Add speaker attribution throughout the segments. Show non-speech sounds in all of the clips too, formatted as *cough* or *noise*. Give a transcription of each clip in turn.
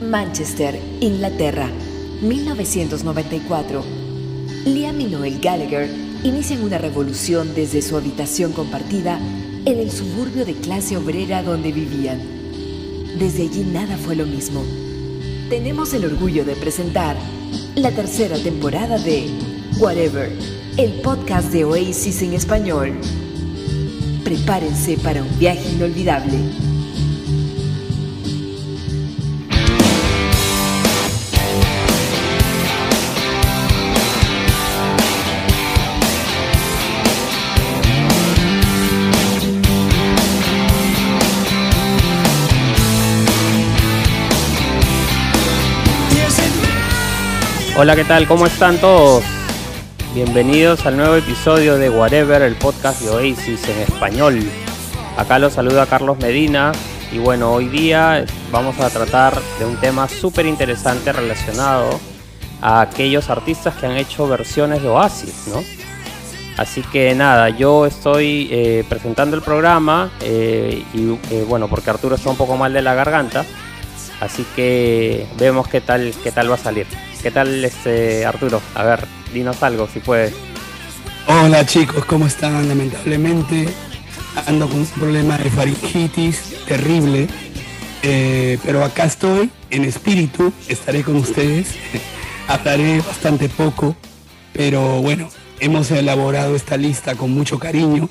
Speaker 1: Manchester, Inglaterra, 1994. Liam y Noel Gallagher inician una revolución desde su habitación compartida en el suburbio de clase obrera donde vivían. Desde allí nada fue lo mismo. Tenemos el orgullo de presentar la tercera temporada de Whatever, el podcast de Oasis en español. Prepárense para un viaje inolvidable.
Speaker 2: Hola, ¿qué tal? ¿Cómo están todos? Bienvenidos al nuevo episodio de Whatever, el podcast de Oasis en español. Acá los saluda Carlos Medina y bueno, hoy día vamos a tratar de un tema súper interesante relacionado a aquellos artistas que han hecho versiones de Oasis, ¿no? Así que nada, yo estoy eh, presentando el programa eh, y eh, bueno, porque Arturo está un poco mal de la garganta, así que vemos qué tal, qué tal va a salir. ¿Qué tal, este Arturo? A ver, dinos algo si puedes.
Speaker 3: Hola chicos, ¿cómo están? Lamentablemente ando con un problema de faringitis terrible, eh, pero acá estoy en espíritu, estaré con ustedes, *laughs* hablaré bastante poco, pero bueno, hemos elaborado esta lista con mucho cariño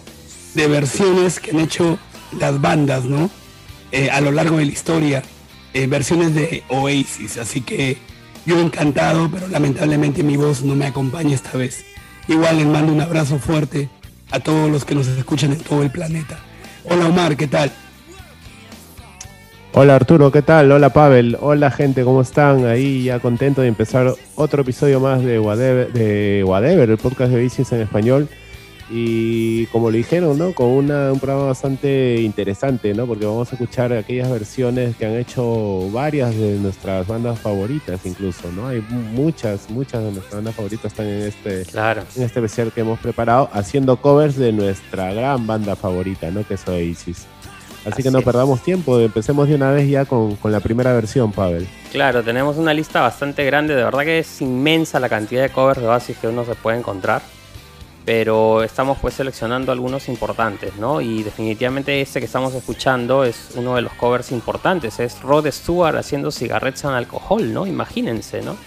Speaker 3: de versiones que han hecho las bandas, ¿no? Eh, a lo largo de la historia, eh, versiones de Oasis, así que yo encantado, pero lamentablemente mi voz no me acompaña esta vez. Igual les mando un abrazo fuerte a todos los que nos escuchan en todo el planeta. Hola Omar, ¿qué tal?
Speaker 4: Hola Arturo, ¿qué tal? Hola Pavel, hola gente, ¿cómo están? Ahí ya contento de empezar otro episodio más de Whatever, el podcast de Bicis en español. Y como lo dijeron, ¿no? Con una, un programa bastante interesante, ¿no? Porque vamos a escuchar aquellas versiones que han hecho varias de nuestras bandas favoritas, incluso, ¿no? Hay muchas, muchas de nuestras bandas favoritas están en este,
Speaker 2: Claro.
Speaker 4: en este especial que hemos preparado, haciendo covers de nuestra gran banda favorita, ¿no? Que es Oasis. Así,
Speaker 2: Así
Speaker 4: que no
Speaker 2: es.
Speaker 4: perdamos tiempo, empecemos de una vez ya con, con la primera versión, Pavel.
Speaker 2: Claro, tenemos una lista bastante grande, de verdad que es inmensa la cantidad de covers de Oasis que uno se puede encontrar. Pero estamos pues seleccionando algunos importantes, ¿no? Y definitivamente este que estamos escuchando es uno de los covers importantes. Es Rod Stewart haciendo cigarrettes en alcohol, ¿no? Imagínense, ¿no?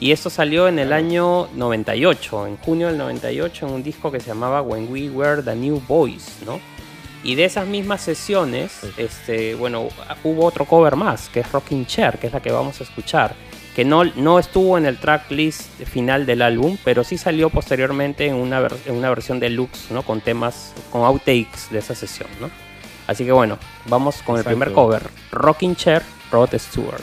Speaker 2: Y esto salió en el año 98, en junio del 98, en un disco que se llamaba When We Were the New Boys, ¿no? Y de esas mismas sesiones, este, bueno, hubo otro cover más, que es Rocking Chair, que es la que vamos a escuchar, que no, no estuvo en el tracklist final del álbum, pero sí salió posteriormente en una, ver- en una versión deluxe, ¿no? Con temas, con outtakes de esa sesión, ¿no? Así que bueno, vamos con el primer cover, Rocking Chair, Rod Stewart.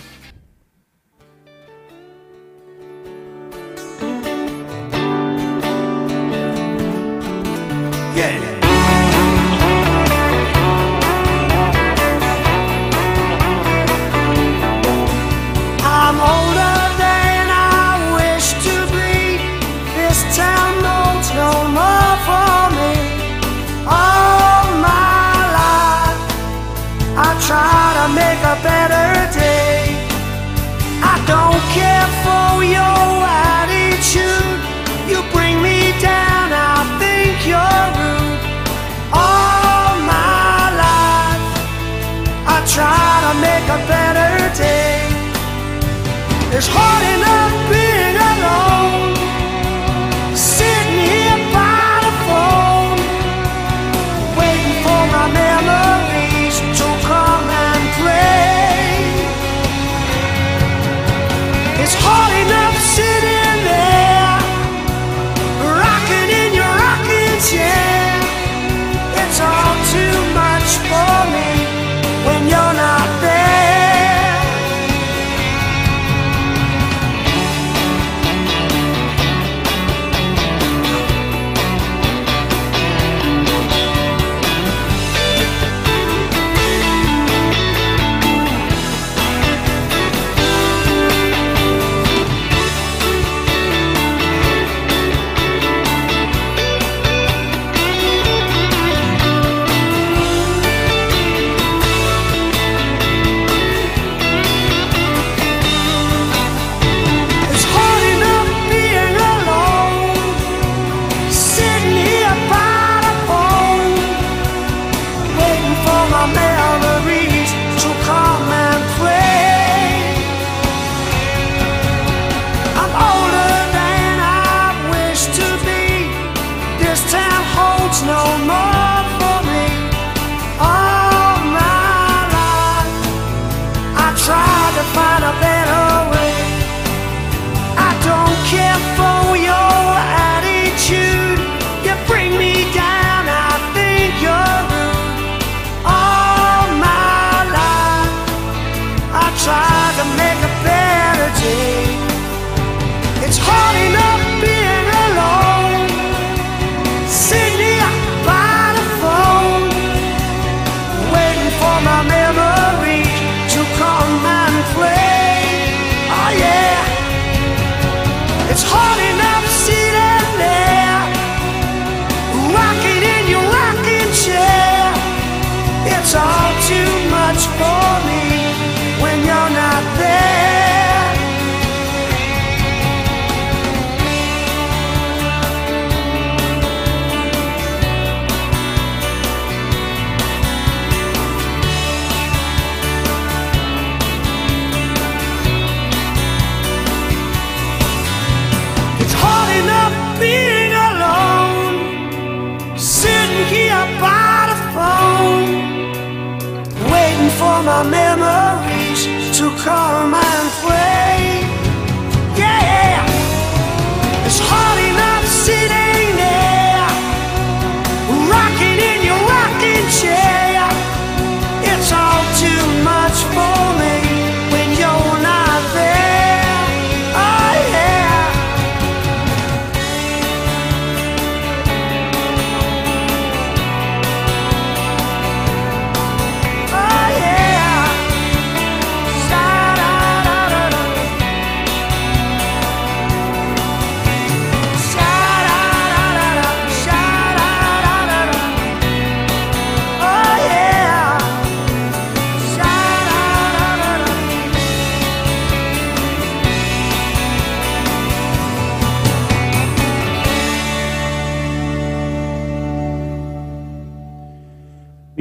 Speaker 5: To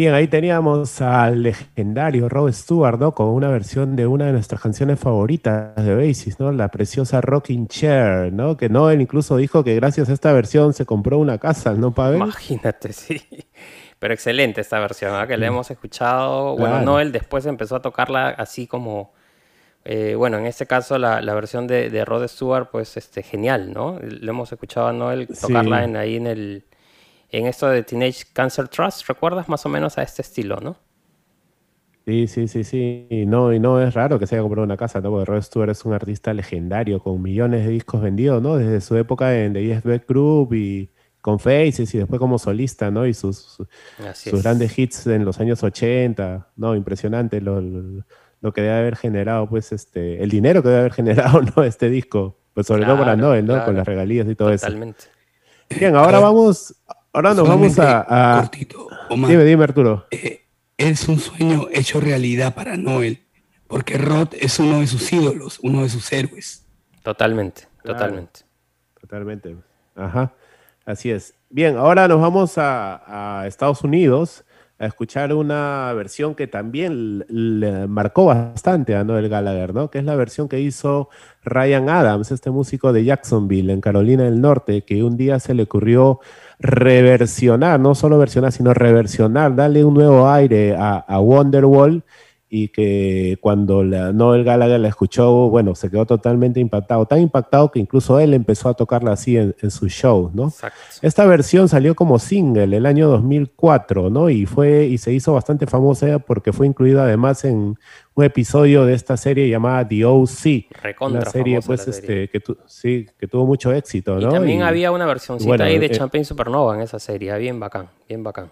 Speaker 4: Bien, ahí teníamos al legendario Rob Stewart, ¿no? Con una versión de una de nuestras canciones favoritas de Oasis, ¿no? La preciosa Rocking Chair, ¿no? Que Noel incluso dijo que gracias a esta versión se compró una casa, ¿no, Pavel?
Speaker 2: Imagínate, *laughs* sí. Pero excelente esta versión, ¿ah? que la hemos escuchado. Bueno,
Speaker 4: Claro.
Speaker 2: Noel después empezó a tocarla así como. eh, bueno, en este caso la, la versión de, de Rod Stewart, pues este, genial, ¿no? Le hemos escuchado a Noel tocarla
Speaker 4: Sí.
Speaker 2: en, ahí en el. En esto de Teenage Cancer Trust, ¿recuerdas más o menos a este estilo, no?
Speaker 4: Sí, sí, sí, sí. Y no, y no es raro que se haya comprado una casa, ¿no? Porque Rod Stewart es un artista legendario con millones de discos vendidos, ¿no? Desde su época en The Yes Beck Group y con Faces y después como solista, ¿no? Y sus, grandes hits en los años 80, ¿no? Impresionante lo, lo- lo que debe haber generado, pues, este, el dinero que debe haber *laughs* generado, ¿no? Este disco. Pues sobre todo para
Speaker 2: Claro,
Speaker 4: Noel, ¿no?
Speaker 2: claro.
Speaker 4: Con las regalías y todo eso.
Speaker 2: Totalmente.
Speaker 4: Bien, ahora vamos, ahora nos vamos a... a-
Speaker 3: cortito, Omar.
Speaker 4: Dime, dime, Arturo.
Speaker 3: Eh, es un sueño hecho realidad para Noel, porque Rod es uno de sus ídolos, uno de sus héroes.
Speaker 2: Totalmente,
Speaker 4: Claro.
Speaker 2: totalmente.
Speaker 4: Totalmente. Ajá. Así es. Bien, ahora nos vamos a, a Estados Unidos a escuchar una versión que también le marcó bastante a Noel Gallagher, ¿no? Que es la versión que hizo Ryan Adams, este músico de Jacksonville, en Carolina del Norte, que un día se le ocurrió reversionar, no solo versionar, sino reversionar, darle un nuevo aire a, a Wonderwall y que cuando la, Noel Gallagher la escuchó, bueno, se quedó totalmente impactado, tan impactado que incluso él empezó a tocarla así en, en sus shows, ¿no?
Speaker 2: Exacto.
Speaker 4: Esta versión salió como single el año 2004, ¿no? Y fue y se hizo bastante famosa porque fue incluida además en un episodio de esta serie llamada The O.C.
Speaker 2: Recontra
Speaker 4: Una serie, pues,
Speaker 2: la serie.
Speaker 4: este, que, tu- sí, que tuvo mucho éxito,
Speaker 2: Y
Speaker 4: ¿no?
Speaker 2: también
Speaker 4: Y-
Speaker 2: había una versioncita
Speaker 4: bueno,
Speaker 2: ahí de
Speaker 4: eh,
Speaker 2: Champagne Supernova en esa serie, bien bacán, bien bacán.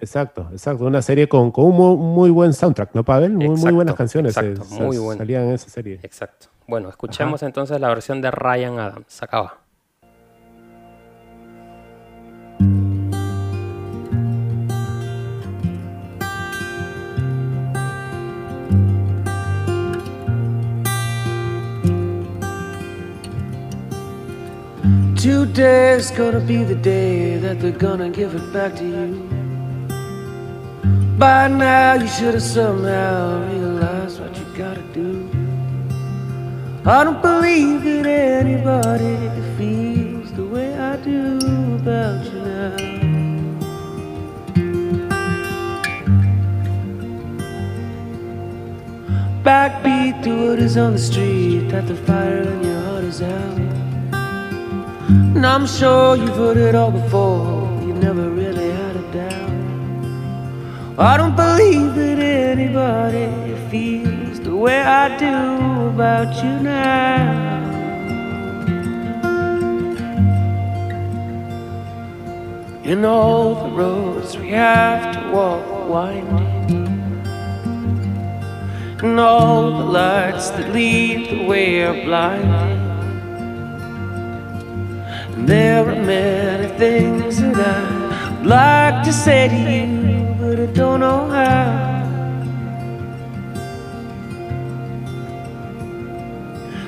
Speaker 4: Exacto, exacto. Una serie con, con un mu- muy, buen soundtrack, ¿no, Pavel? Muy, muy buenas canciones
Speaker 2: exacto, muy bueno.
Speaker 4: salían en esa serie.
Speaker 2: Exacto. Bueno, escuchemos entonces la versión de Ryan Adams. Acaba.
Speaker 6: Today's gonna be the day that they're gonna give it back to you. By now, you should have somehow realized what you gotta do. I don't believe that anybody feels the way I do about you now. Backbeat the what is on the street, that the fire in your heart is out. And I'm sure you've heard it all before, you never doubt. I don't believe that anybody feels the way I do about you now. In all the roads we have to walk winding, and all the lights that lead the way are blinding. And there are many things that I'd like to say to you, I don't know how.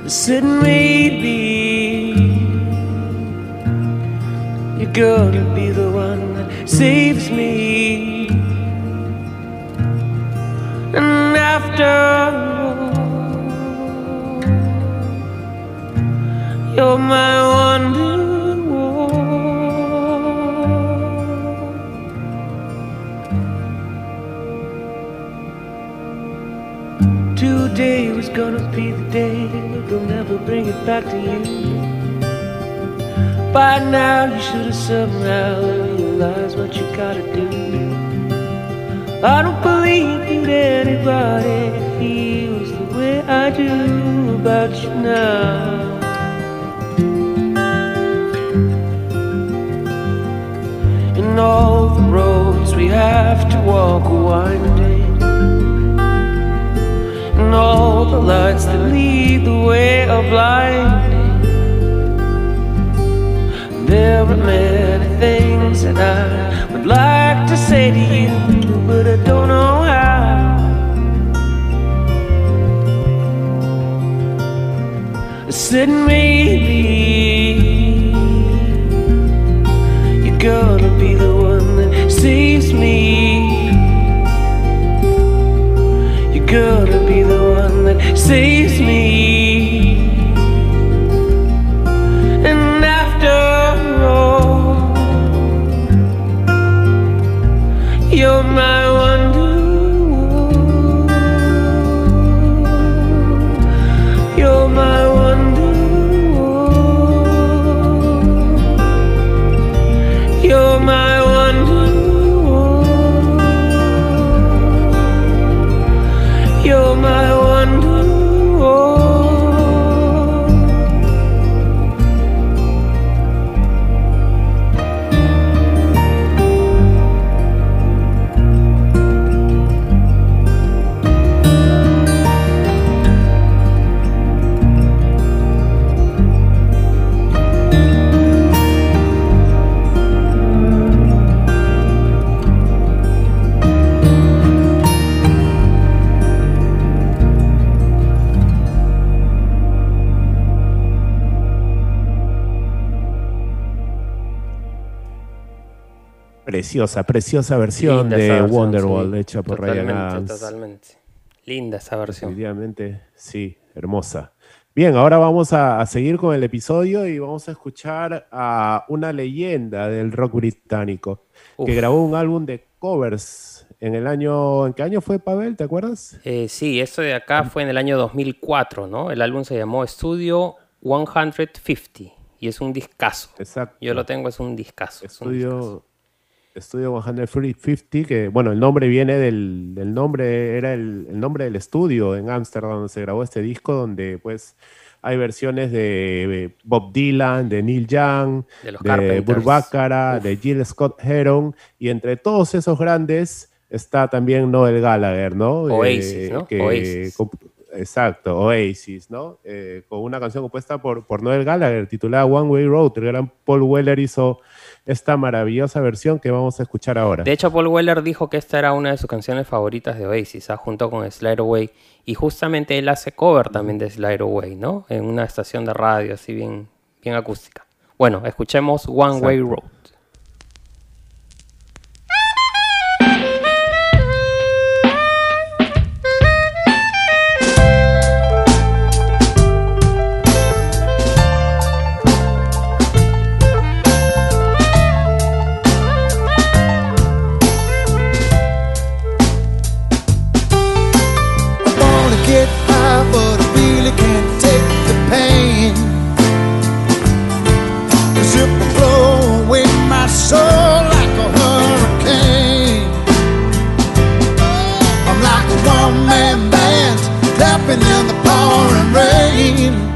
Speaker 6: I maybe you're gonna be the one that saves me. And after all, you're my wonderwall. Today was gonna be the day they'll never bring it back to you. By now you should have somehow realized what you gotta do. I don't believe that anybody feels the way I do about you now. In all the roads we have to walk are winding, all the lights that lead the way are blinding. There are many things that I would like to say to you, but I don't know how. I said maybe one
Speaker 4: Preciosa, preciosa versión
Speaker 2: Linda
Speaker 4: de Wonderwall
Speaker 2: sí.
Speaker 4: hecha por Ryan
Speaker 2: Totalmente,
Speaker 4: Adams.
Speaker 2: Totalmente. Linda esa versión.
Speaker 4: Definitivamente, sí, hermosa. Bien, ahora vamos a, a seguir con el episodio y vamos a escuchar a una leyenda del rock británico
Speaker 2: Uf.
Speaker 4: que grabó un álbum de covers en el año. ¿En qué año fue, Pavel? ¿Te acuerdas?
Speaker 2: Eh, sí, esto de acá fue en el año 2004, ¿no? El álbum se llamó Studio 150 y es un discazo.
Speaker 4: Exacto.
Speaker 2: Yo lo tengo, es un discazo. es un discazo.
Speaker 4: Estudio, Estudio 150, que bueno, el nombre viene del, del nombre, era el, el nombre del estudio en Ámsterdam donde se grabó este disco, donde pues hay versiones de Bob Dylan, de Neil Young,
Speaker 2: De los
Speaker 4: de
Speaker 2: Uf.
Speaker 4: de Jill Scott Heron, y entre todos esos grandes está también Noel Gallagher, ¿no?
Speaker 2: Oasis, ¿no?
Speaker 4: que
Speaker 2: Oasis.
Speaker 4: Exacto, Oasis, ¿no? Eh, con una canción compuesta por, por Noel Gallagher titulada One Way Road. El gran Paul Weller hizo esta maravillosa versión que vamos a escuchar ahora.
Speaker 2: De hecho, Paul Weller dijo que esta era una de sus canciones favoritas de Oasis, ¿ah? junto con Slide Away. Y justamente él hace cover también de Slide Away, ¿no? En una estación de radio así bien, bien acústica. Bueno, escuchemos One Way. Road.
Speaker 7: lapping in the pouring rain.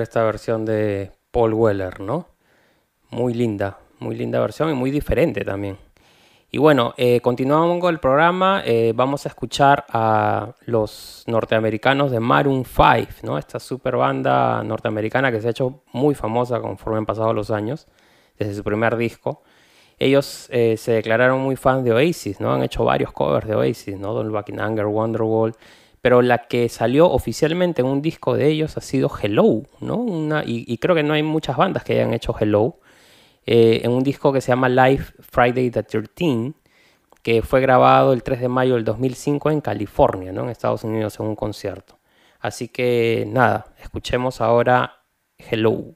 Speaker 2: esta versión de Paul Weller, ¿no? Muy linda, muy linda versión y muy diferente también. Y bueno, eh, continuamos con el programa. Eh, vamos a escuchar a los norteamericanos de Maroon 5, ¿no? Esta super banda norteamericana que se ha hecho muy famosa conforme han pasado los años, desde su primer disco. Ellos eh, se declararon muy fans de Oasis, ¿no? Han hecho varios covers de Oasis, ¿no? Don't Back in Anger, Wonderwall pero la que salió oficialmente en un disco de ellos ha sido Hello, ¿no? Una, y, creo que no hay muchas bandas que hayan hecho Hello. Eh, en un disco que se llama Live Friday the 13, que fue grabado el 3 de mayo del 2005 en California, ¿no? En Estados Unidos, en un concierto. Así que nada, escuchemos ahora Hello.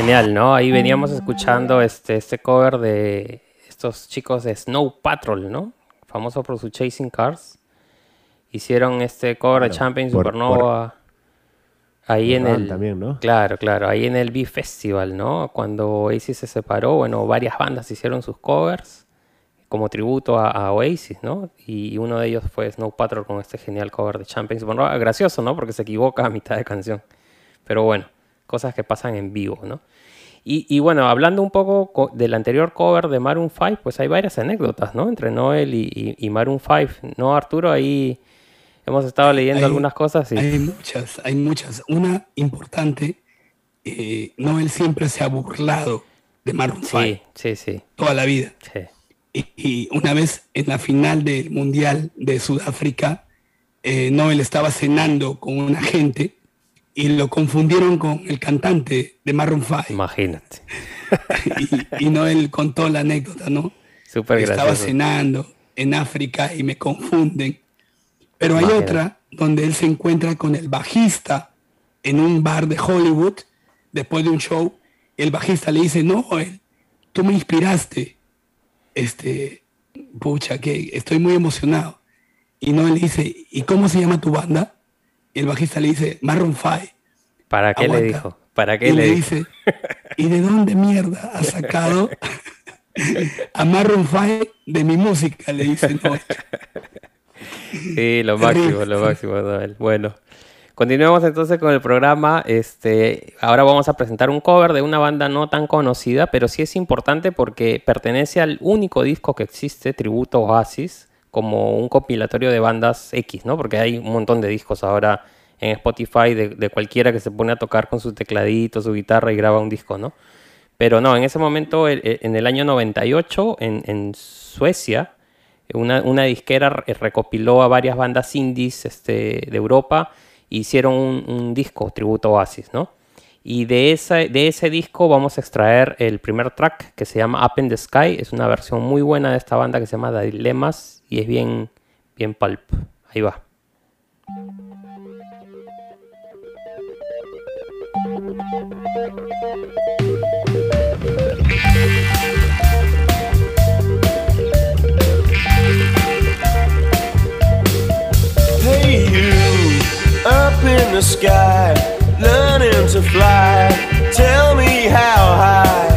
Speaker 2: Genial, ¿no? Ahí veníamos escuchando este, este cover de estos chicos de Snow Patrol, ¿no? Famoso por su Chasing Cars. Hicieron este cover de
Speaker 4: Claro,
Speaker 2: Champion
Speaker 4: por-
Speaker 2: Supernova. ahí en el.
Speaker 4: también, ¿no?
Speaker 2: Claro, claro. Ahí en el B-Festival, ¿no? Cuando Oasis se separó, bueno, varias bandas hicieron sus covers como tributo a, a Oasis, ¿no? Y uno de ellos fue Snow Patrol con este genial cover de Champions Supernova. Gracioso, ¿no? Porque se equivoca a mitad de canción. Pero bueno, cosas que pasan en vivo, ¿no? Y, y bueno, hablando un poco co- del anterior cover de Maroon 5, pues hay varias anécdotas, ¿no? Entre Noel y, y- y Maroon 5, ¿no, Arturo? Ahí hemos estado leyendo
Speaker 3: Hay-
Speaker 2: algunas cosas y...
Speaker 3: Hay muchas, hay muchas. Una importante, eh, Noel siempre se ha burlado de Maroon 5
Speaker 2: Sí, sí, sí,
Speaker 3: toda la vida.
Speaker 2: sí.
Speaker 3: Y, y una vez en la final del Mundial de Sudáfrica, eh, Noel estaba cenando con una gente y lo confundieron con el cantante de Maroon 5.
Speaker 2: Imagínate. *laughs*
Speaker 3: y, y Noel contó la anécdota, ¿no?
Speaker 2: Súper
Speaker 3: Estaba
Speaker 2: gracioso.
Speaker 3: cenando en África y me confunden. Pero hay otra donde él se encuentra con el bajista en un bar de Hollywood después de un show. El bajista le dice, no, Noel, tú me inspiraste. Este, pucha, que estoy muy emocionado. Y Noel le dice, ¿y cómo se llama tu banda? Y el bajista le dice, Maroon 5.
Speaker 2: ¿Para qué le dijo? ¿Para qué
Speaker 3: y
Speaker 2: le dijo?
Speaker 3: dice, ¿y de dónde mierda has sacado a Maroon 5 de mi música? Le dice Noel. *laughs*
Speaker 2: Sí, lo máximo, lo máximo, Noel. Bueno, continuemos entonces con el programa. Este, ahora vamos a presentar un cover de una banda no tan conocida, pero sí es importante porque pertenece al único disco que existe, tributo Oasis, como un compilatorio de bandas X, ¿no? Porque hay un montón de discos ahora en Spotify de, cualquiera que se pone a tocar con su tecladito, su guitarra y graba un disco, ¿no? Pero no, en ese momento, el- el- en el año 98, en, Suecia, una, disquera re- recopiló a varias bandas indies este, de Europa e hicieron un, disco tributo Oasis, ¿no? Y de, esa, de ese disco vamos a extraer el primer track que se llama Up in the Sky. Es una versión muy buena de esta banda que se llama Dilemmas y es bien, bien pulp. Ahí va.
Speaker 8: Hey you, up in the sky, learning to fly. Tell me how high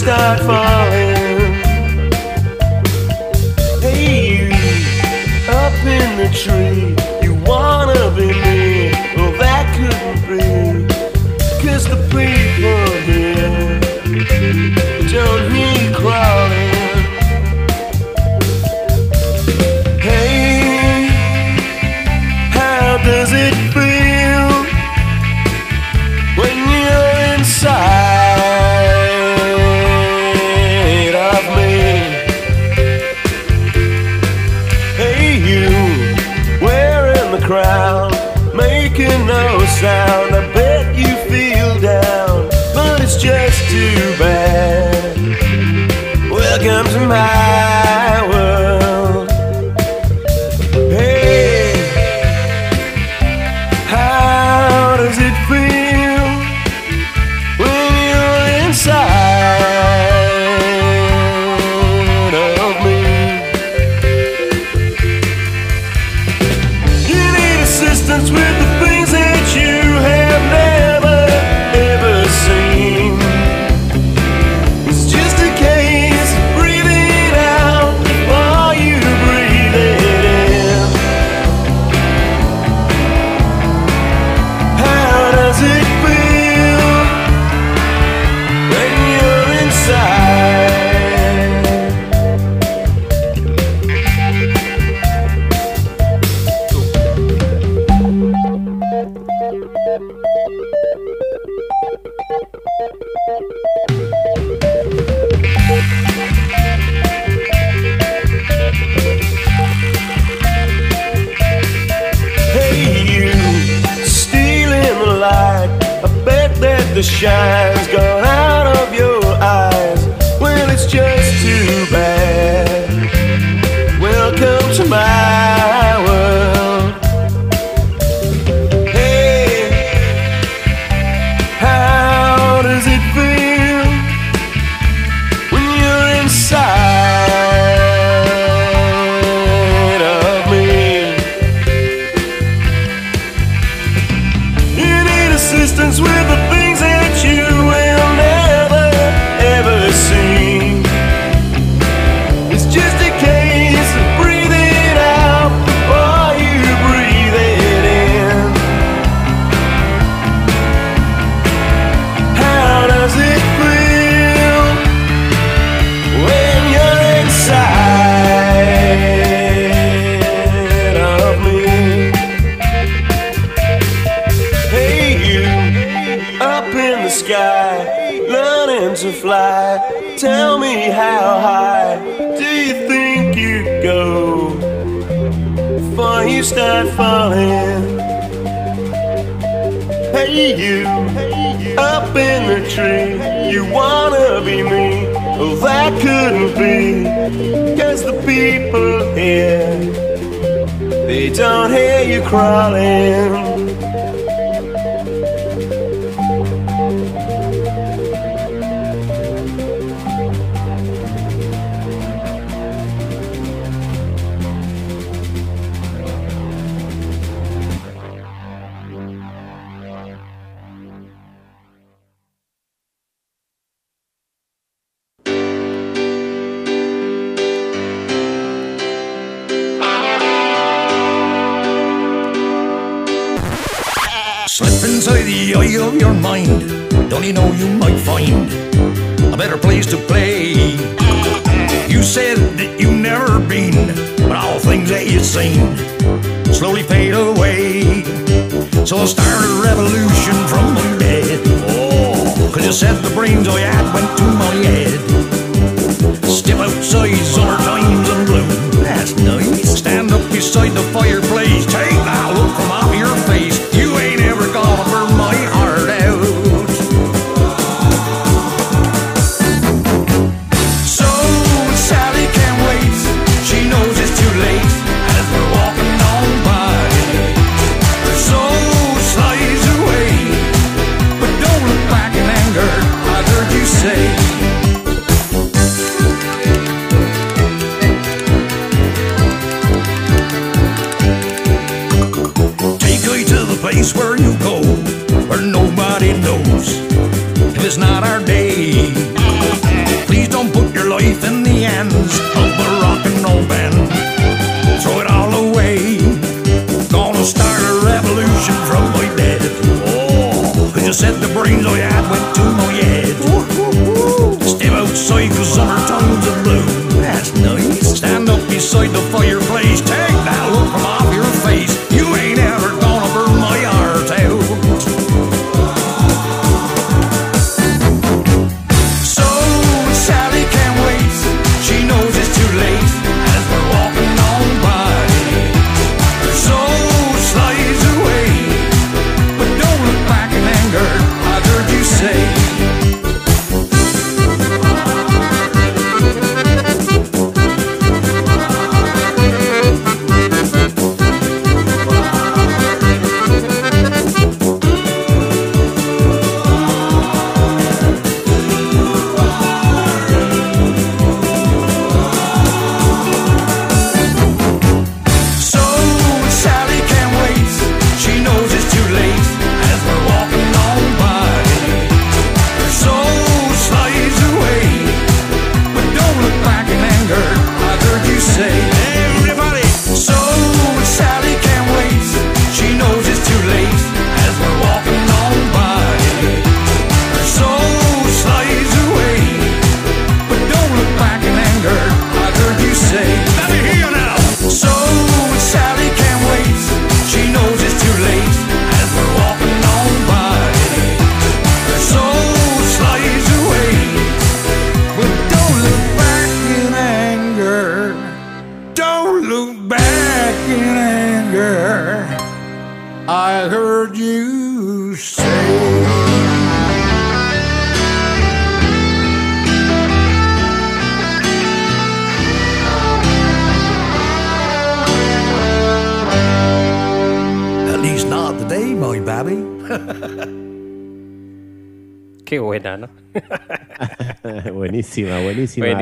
Speaker 8: start falling? Hey up in the tree,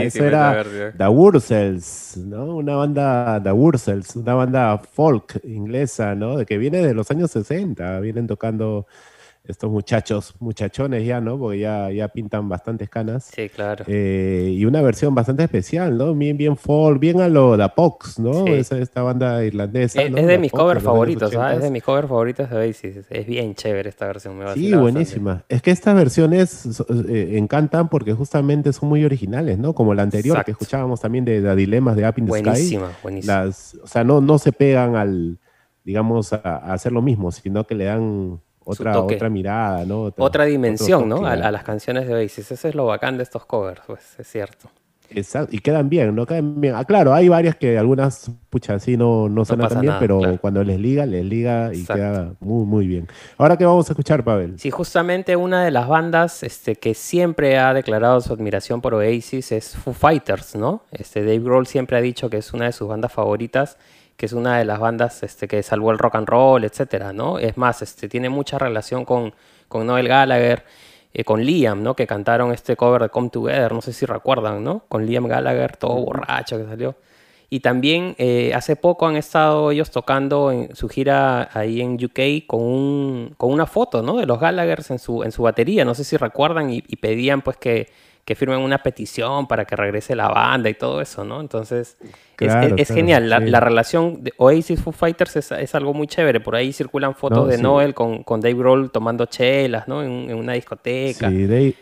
Speaker 4: Eso era The Wurzels, ¿no? Una banda, The Wurzels, una banda folk inglesa, ¿no? De que viene de los años 60, vienen tocando estos muchachos, muchachones ya, ¿no? Porque ya, ya pintan bastantes canas.
Speaker 2: Sí, claro.
Speaker 4: Eh, y una versión bastante especial, ¿no? Bien, bien folk, bien a lo Da Pox, ¿no? Esa, esta banda irlandesa.
Speaker 2: Es, de mis covers favoritos, ¿ah? Es de mis covers favoritos de Oasis. Es bien chévere esta versión. Me
Speaker 4: sí, buenísima. Es que estas versiones eh, encantan porque justamente son muy originales, ¿no? Como la anterior que escuchábamos también de, de, Dilemas de Up in the
Speaker 2: buenísima, Sky.
Speaker 4: Buenísima, O sea, no, no se pegan al, digamos, a hacer lo mismo, sino que le dan otra, otra mirada, ¿no?
Speaker 2: Otra, dimensión, ¿no? A, las canciones de Oasis. Eso es lo bacán de estos covers, pues, es cierto.
Speaker 4: Exacto, y quedan bien, ¿no? Quedan bien. Ah, claro, hay varias que algunas, pucha, así no, no suenan tan bien, pero cuando les liga, les liga y queda muy, muy bien. Ahora, ¿qué vamos a escuchar, Pavel?
Speaker 2: Sí, justamente una de las bandas este, que siempre ha declarado su admiración por Oasis es Foo Fighters, ¿no? Este, Dave Grohl siempre ha dicho que es una de sus bandas favoritas que es una de las bandas este, que salvó el rock and roll, etcétera, ¿no? Es más, este, tiene mucha relación con, con Noel Gallagher, eh, con Liam, ¿no? Que cantaron este cover de Come Together, no sé si recuerdan, ¿no? Con Liam Gallagher, todo borracho que salió. Y también eh, hace poco han estado ellos tocando en su gira ahí en UK con, un, con una foto, ¿no? De los Gallaghers en su, en su batería. No sé si recuerdan y, y pedían pues que, que firmen una petición para que regrese la banda y todo eso, ¿no? Entonces es-
Speaker 4: Claro,
Speaker 2: es, es
Speaker 4: claro,
Speaker 2: genial. La,
Speaker 4: sí.
Speaker 2: la relación de Oasis Foo Fighters es, es algo muy chévere. Por ahí circulan fotos
Speaker 4: No,
Speaker 2: de
Speaker 4: sí.
Speaker 2: Noel con, con Dave Grohl tomando chelas, ¿no? En, en una discoteca.
Speaker 4: Sí, Dave,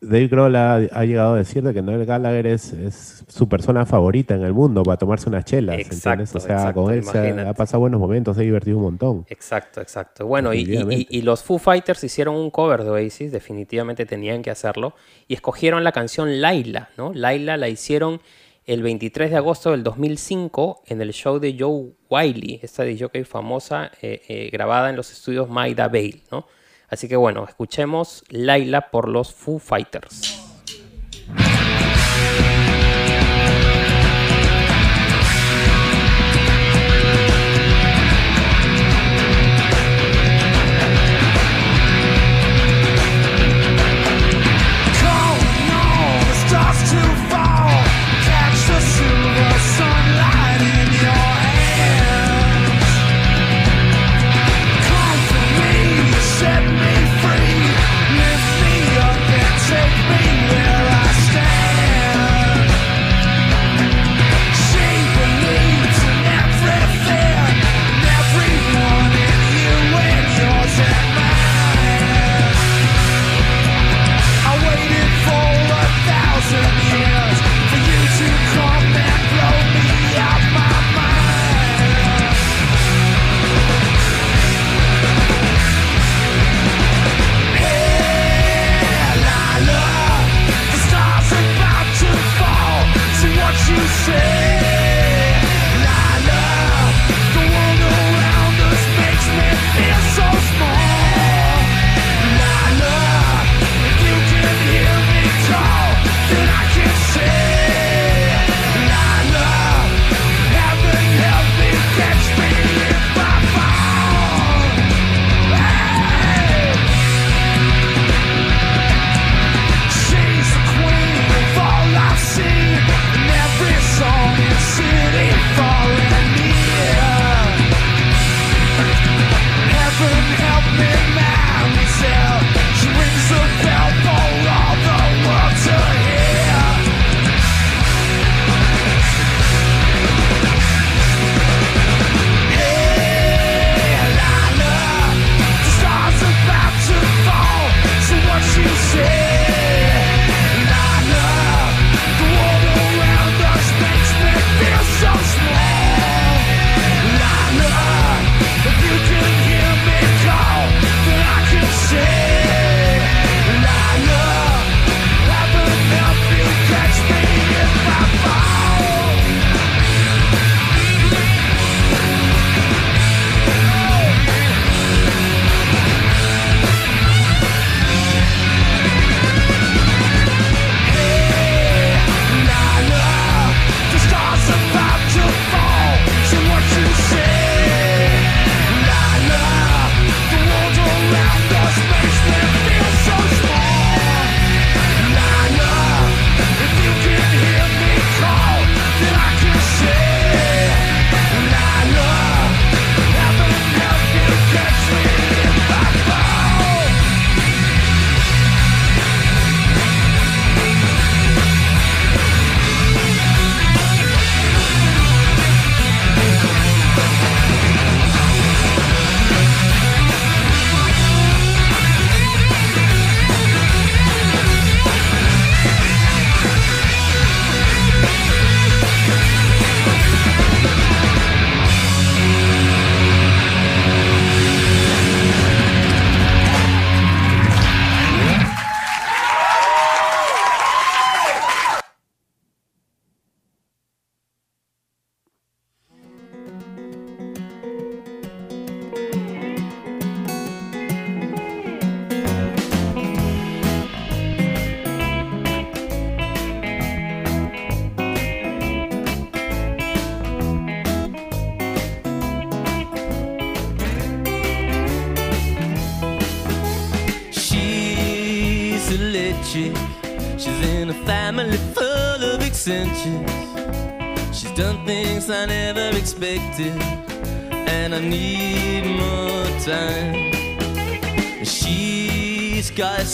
Speaker 4: Dave Grohl ha, ha llegado a decir de que Noel Gallagher es, es su persona favorita en el mundo para tomarse unas chelas, ¿entiendes?
Speaker 2: Exacto,
Speaker 4: O sea,
Speaker 2: exacto,
Speaker 4: con él se ha, pasado buenos momentos, se ha divertido un montón.
Speaker 2: Exacto, exacto. Bueno, y los Foo Fighters hicieron un cover de Oasis, definitivamente tenían que hacerlo, y escogieron la canción Laila, ¿no? Laila la hicieron el 23 de agosto del 2005 en el show de Joe Wiley, esta de jockey famosa eh, eh, grabada en los estudios Maida Vale, ¿no? Así que bueno, escuchemos Laila por los Foo Fighters.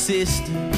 Speaker 9: Sister,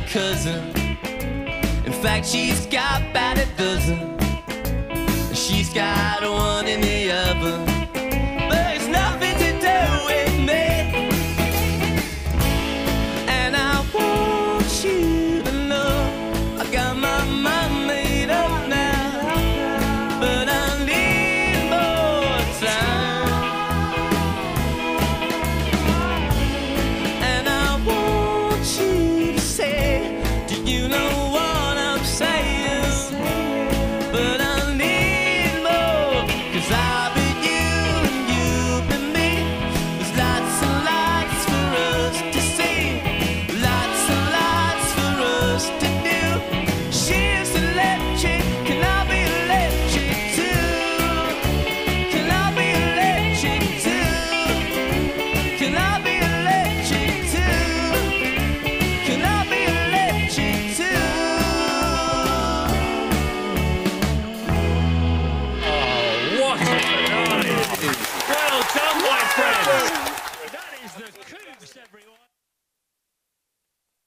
Speaker 9: cousin. In fact, she's got about a dozen. She's got one in the oven.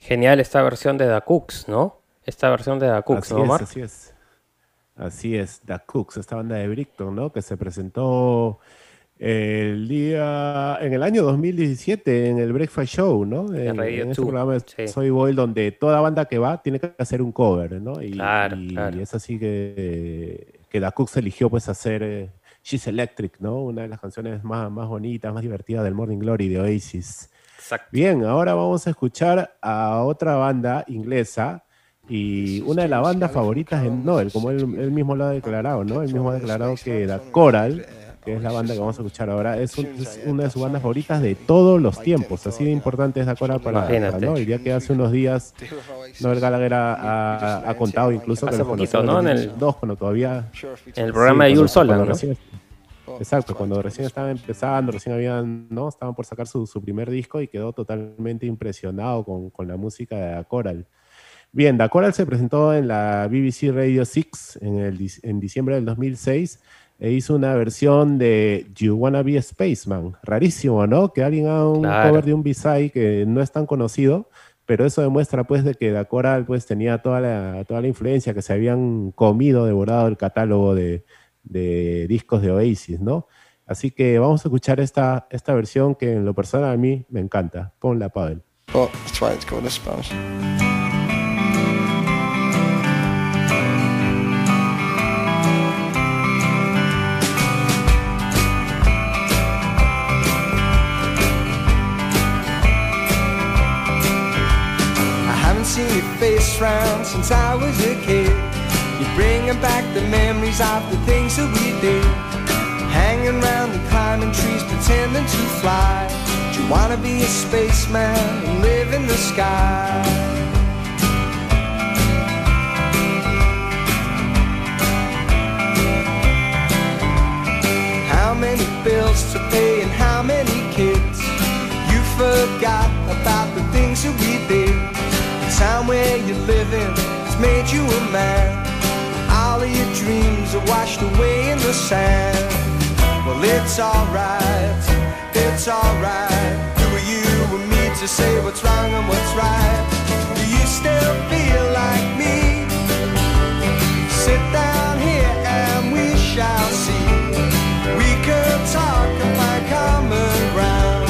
Speaker 2: Genial esta versión de The Cooks, ¿no? Esta versión de The Cooks,
Speaker 4: Así
Speaker 2: ¿no,
Speaker 4: es,
Speaker 2: Omar?
Speaker 4: así es. Así es, The Cooks, esta banda de Brickton, ¿no? Que se presentó el día, en el año 2017 en el Breakfast Show, ¿no? En,
Speaker 2: Radio
Speaker 4: en ese
Speaker 2: 2,
Speaker 4: programa
Speaker 2: sí.
Speaker 4: Soy Boy, donde toda banda que va tiene que hacer un cover, ¿no? Y,
Speaker 2: Claro,
Speaker 4: y
Speaker 2: claro.
Speaker 4: es así que, que The Cooks eligió pues hacer eh, She's Electric, ¿no? Una de las canciones más, más bonitas, más divertidas del Morning Glory de Oasis.
Speaker 2: Exacto.
Speaker 4: Bien, ahora vamos a escuchar a otra banda inglesa y una de las bandas favoritas de Noel, como él, él mismo lo ha declarado, ¿no? Él mismo ha declarado que la Coral, que es la banda que vamos a escuchar ahora, es, un- es una de sus bandas favoritas de todos los tiempos. Así de importante es la Coral para,
Speaker 2: Imagínate.
Speaker 4: Noel, ya que hace unos días Noel Gallagher ha, contado incluso que
Speaker 2: Hace poquito, ¿no?
Speaker 4: en el
Speaker 2: el-
Speaker 4: 2002, cuando todavía
Speaker 2: En el programa
Speaker 4: Sí,
Speaker 2: de Solan,
Speaker 4: cuando
Speaker 2: ¿no?
Speaker 4: recién- Exacto, cuando recién estaban empezando, recién habían, ¿no? Estaban por sacar su, su primer disco y quedó totalmente impresionado con, con la música de Da Coral. Bien, Da Coral se presentó en la BBC Radio 6 en, el, en diciembre del 2006 e hizo una versión de You Wanna Be a Spaceman. Rarísimo, ¿no? Que alguien haga un
Speaker 2: Claro.
Speaker 4: cover de un B-side que no es tan conocido, pero eso demuestra pues de que Da Coral pues tenía toda la, toda la influencia, que se habían comido, devorado el catálogo de, de discos de Oasis, ¿no? Así que vamos a escuchar esta, esta versión que en lo personal a mí me encanta. Ponla, Pavel.
Speaker 10: Oh, that's why it's called a Spanish. I haven't seen your face round since I was a kid. Bringing back the memories of the things that we did Hanging round and climbing trees, pretending to fly Do you wanna be a spaceman and live in the sky? How many bills to pay and how many kids? You forgot about the things that we did The town where you're living has made you a man all of your dreams are washed away in the sand. Well, it's alright, it's alright. Who are you and me to say what's wrong and what's right? Do you still feel like me? Sit down here and we shall see. We could talk find common ground.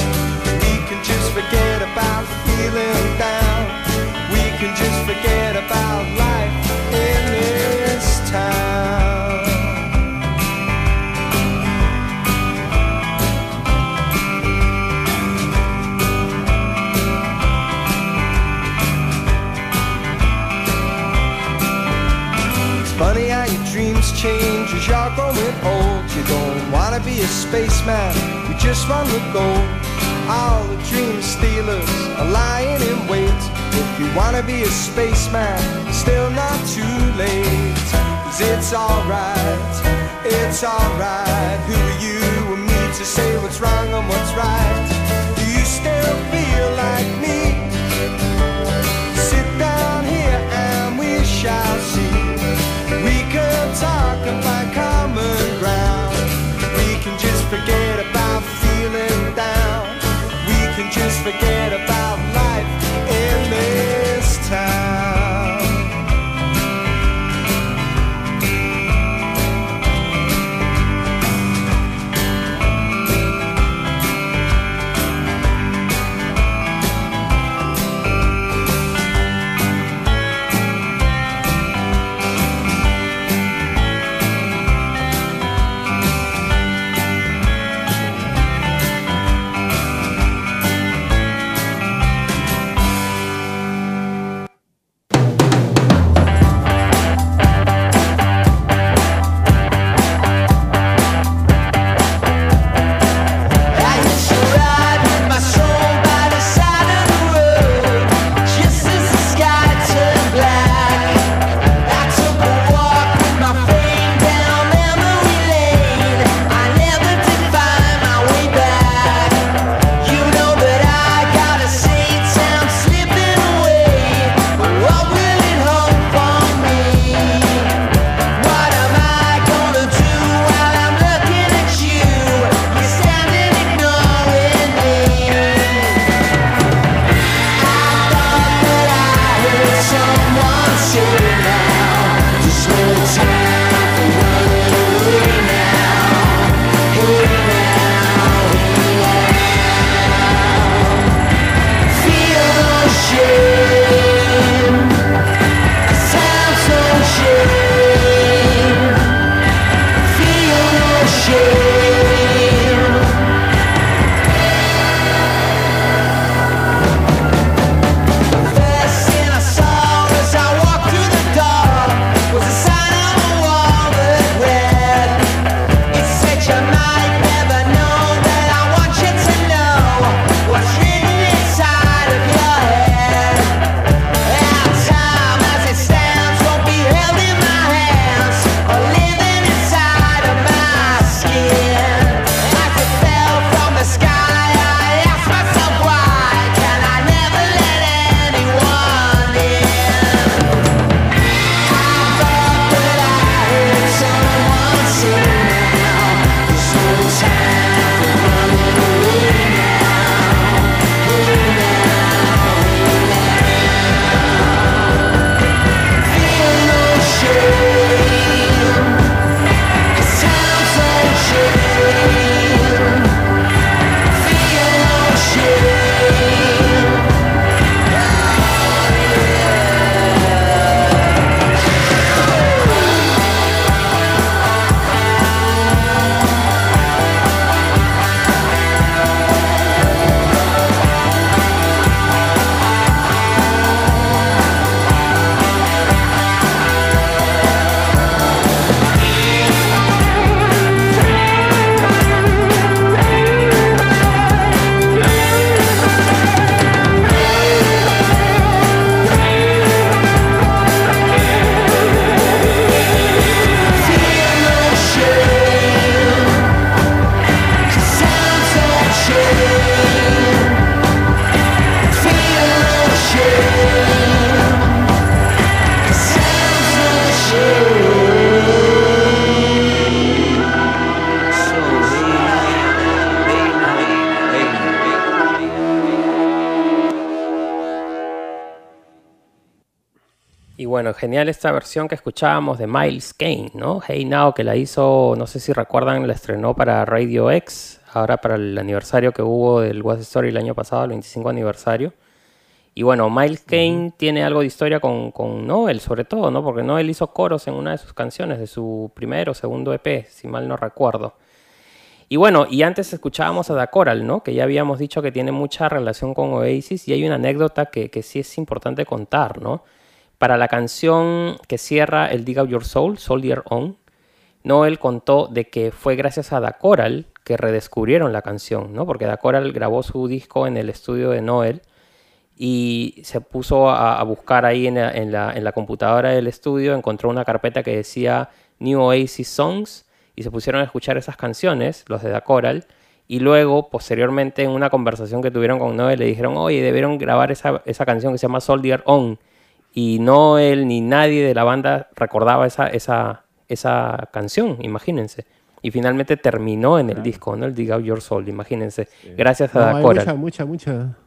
Speaker 10: We can just forget about feeling down. We can just forget about life dreams change as you're growing old. You don't wanna be a spaceman, you just want the gold. All the dream stealers are lying in wait. If you wanna be a spaceman, still not too late. Cause it's alright, it's alright. Who are you and me to say what's wrong and what's right? Do you still feel forget
Speaker 2: bueno, genial esta versión que escuchábamos de Miles Kane, ¿no? Hey Now, que la hizo, no sé si recuerdan, la estrenó para Radio X, ahora para el aniversario que hubo del West Story el año pasado, el 25 aniversario. Y bueno, Miles Kane tiene algo de historia con, con Noel, sobre todo, ¿no? Porque Noel hizo coros en una de sus canciones, de su primero o segundo EP, si mal no recuerdo. Y bueno, y antes escuchábamos a Da Coral, ¿no? Que ya habíamos dicho que tiene mucha relación con Oasis y hay una anécdota que, que sí es importante contar, ¿no? Para la canción que cierra el Dig Out Your Soul, Soldier On, Noel contó de que fue gracias a Da Coral que redescubrieron la canción, ¿no? Porque Da Coral grabó su disco en el estudio de Noel y se puso a, buscar ahí en la, en la- en la computadora del estudio, encontró una carpeta que decía New Oasis Songs y se pusieron a escuchar esas canciones, los de Da Coral, y luego, posteriormente, en una conversación que tuvieron con Noel, le dijeron, oye, debieron grabar esa, esa canción que se llama Soldier On. Y no él ni nadie de la banda recordaba esa, esa, esa canción, imagínense. Y finalmente terminó en el disco, ¿no? El Dig Out Your Soul, imagínense. Gracias a
Speaker 4: No,
Speaker 2: Da
Speaker 4: hay
Speaker 2: Coral.
Speaker 4: mucha, mucha, mucha,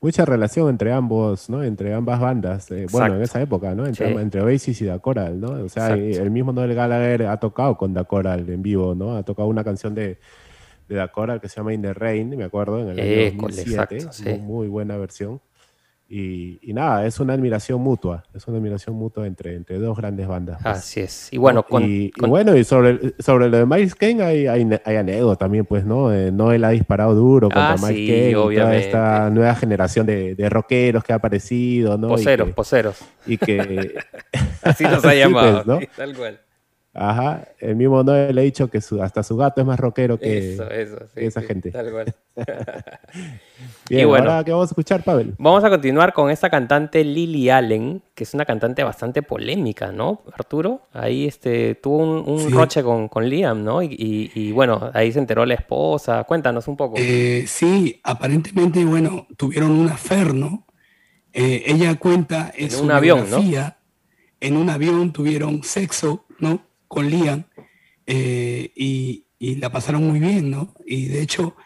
Speaker 4: mucha relación entre ambos, ¿no? Entre ambas bandas. eh, bueno, en esa época, ¿no? Entre,
Speaker 2: Sí.
Speaker 4: entre Oasis y Da Coral, ¿no? O sea,
Speaker 2: Exacto.
Speaker 4: el mismo Noel Gallagher ha tocado con Da Coral en vivo, ¿no? Ha tocado una canción de, de Da Coral que se llama In the Rain, me acuerdo, en el año
Speaker 2: École,
Speaker 4: 2007.
Speaker 2: exacto, sí.
Speaker 4: muy buena versión. Y, y nada, es una admiración mutua, es una admiración mutua entre, entre dos grandes bandas. pues.
Speaker 2: Así es. Y bueno, con,
Speaker 4: y, y bueno, y sobre, sobre lo de Miles Kane hay, hay, hay anécdota también, pues, ¿no? Eh, Noel ha disparado duro contra
Speaker 2: Ah,
Speaker 4: Miles
Speaker 2: sí,
Speaker 4: Kane y toda
Speaker 2: obviamente.
Speaker 4: esta nueva generación de, de rockeros que ha aparecido, ¿no? Y
Speaker 2: poseros,
Speaker 4: que-
Speaker 2: poseros.
Speaker 4: Y que... *laughs*
Speaker 2: Así nos ha *laughs*
Speaker 4: Sí,
Speaker 2: llamado.
Speaker 4: pues, ¿no?
Speaker 2: tal cual.
Speaker 4: Ajá, el mismo Noel le ha dicho que su- hasta su gato es más rockero que,
Speaker 2: Eso, eso. sí,
Speaker 4: que esa
Speaker 2: sí,
Speaker 4: gente.
Speaker 2: Tal cual. *laughs*
Speaker 4: Bien,
Speaker 2: Y bueno.
Speaker 4: ahora, ¿qué vamos a escuchar, Pavel?
Speaker 2: Vamos a continuar con esta cantante Lily Allen, que es una cantante bastante polémica, ¿no, Arturo? Ahí este, tuvo un, un
Speaker 3: Sí.
Speaker 2: roche con, con Liam, ¿no? Y, y- y, bueno, ahí se enteró la esposa. Cuéntanos un poco.
Speaker 3: Eh, sí, aparentemente, bueno, tuvieron un affair, ¿no? Eh, ella cuenta en,
Speaker 2: En
Speaker 3: su
Speaker 2: un avión, ¿no?
Speaker 3: biografía, en un avión tuvieron sexo, ¿no? Con Liam eh, y, y la pasaron muy bien, ¿no? Y de hecho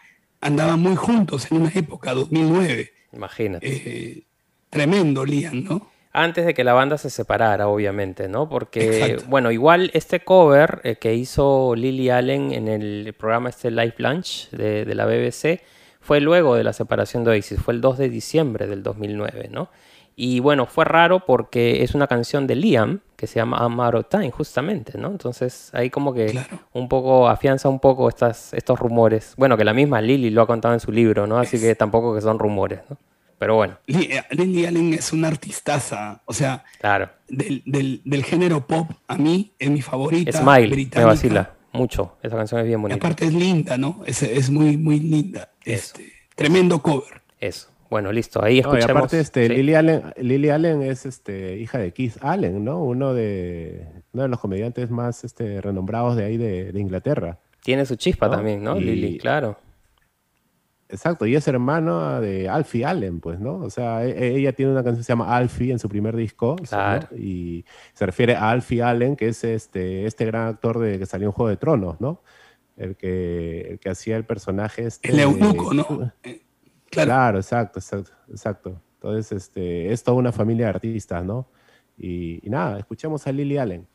Speaker 3: andaban muy juntos en una época, 2009.
Speaker 2: Imagínate.
Speaker 3: Eh, tremendo Liam, ¿no?
Speaker 2: Antes de que la banda se separara, obviamente, ¿no? Porque,
Speaker 3: Exacto.
Speaker 2: bueno, igual este cover eh, que hizo Lily Allen en el programa este Live Lunch de, de la BBC fue luego de la separación de Oasis, fue el 2 de diciembre del 2009, ¿no? Y bueno, fue raro porque es una canción de Liam que se llama of Time, justamente, ¿no? Entonces ahí como que
Speaker 3: Claro.
Speaker 2: un poco afianza un poco estas, estos rumores. Bueno, que la misma Lily lo ha contado en su libro, ¿no? Así que tampoco que son rumores, ¿no? Pero bueno,
Speaker 3: eh, Lily Allen es una artistaza, o sea,
Speaker 2: claro.
Speaker 3: del, del- del género pop, a mí es mi favorita.
Speaker 2: Smile, me vacila mucho. Esa canción es bien
Speaker 3: Y
Speaker 2: bonita.
Speaker 3: aparte es linda, ¿no? Es, es muy, muy linda. Este, tremendo cover.
Speaker 2: Eso. Bueno, listo. Ahí
Speaker 4: No, y
Speaker 2: escuchemos.
Speaker 4: aparte, este,
Speaker 2: sí.
Speaker 4: Lily, Allen, Lily Allen es este, hija de Keith Allen, ¿no? Uno de, uno de los comediantes más este, renombrados de ahí de, de Inglaterra.
Speaker 2: Tiene su chispa
Speaker 4: ¿no?
Speaker 2: también, ¿no?
Speaker 4: Y-
Speaker 2: Lily, claro.
Speaker 4: Exacto, y es hermano de Alfie Allen, pues, ¿no? O sea, e- ella tiene una canción que se llama Alfie en su primer disco, ¿no? Y se refiere a Alfie Allen, que es este, este gran actor de que salió en Juego de Tronos, ¿no? El que, el que hacía el personaje este
Speaker 3: El eunuco, ¿no? Eh, Claro.
Speaker 4: Exacto, exacto, exacto. Entonces, este, es toda una familia de artistas, ¿no? Y, y nada, escuchemos a Lily Allen.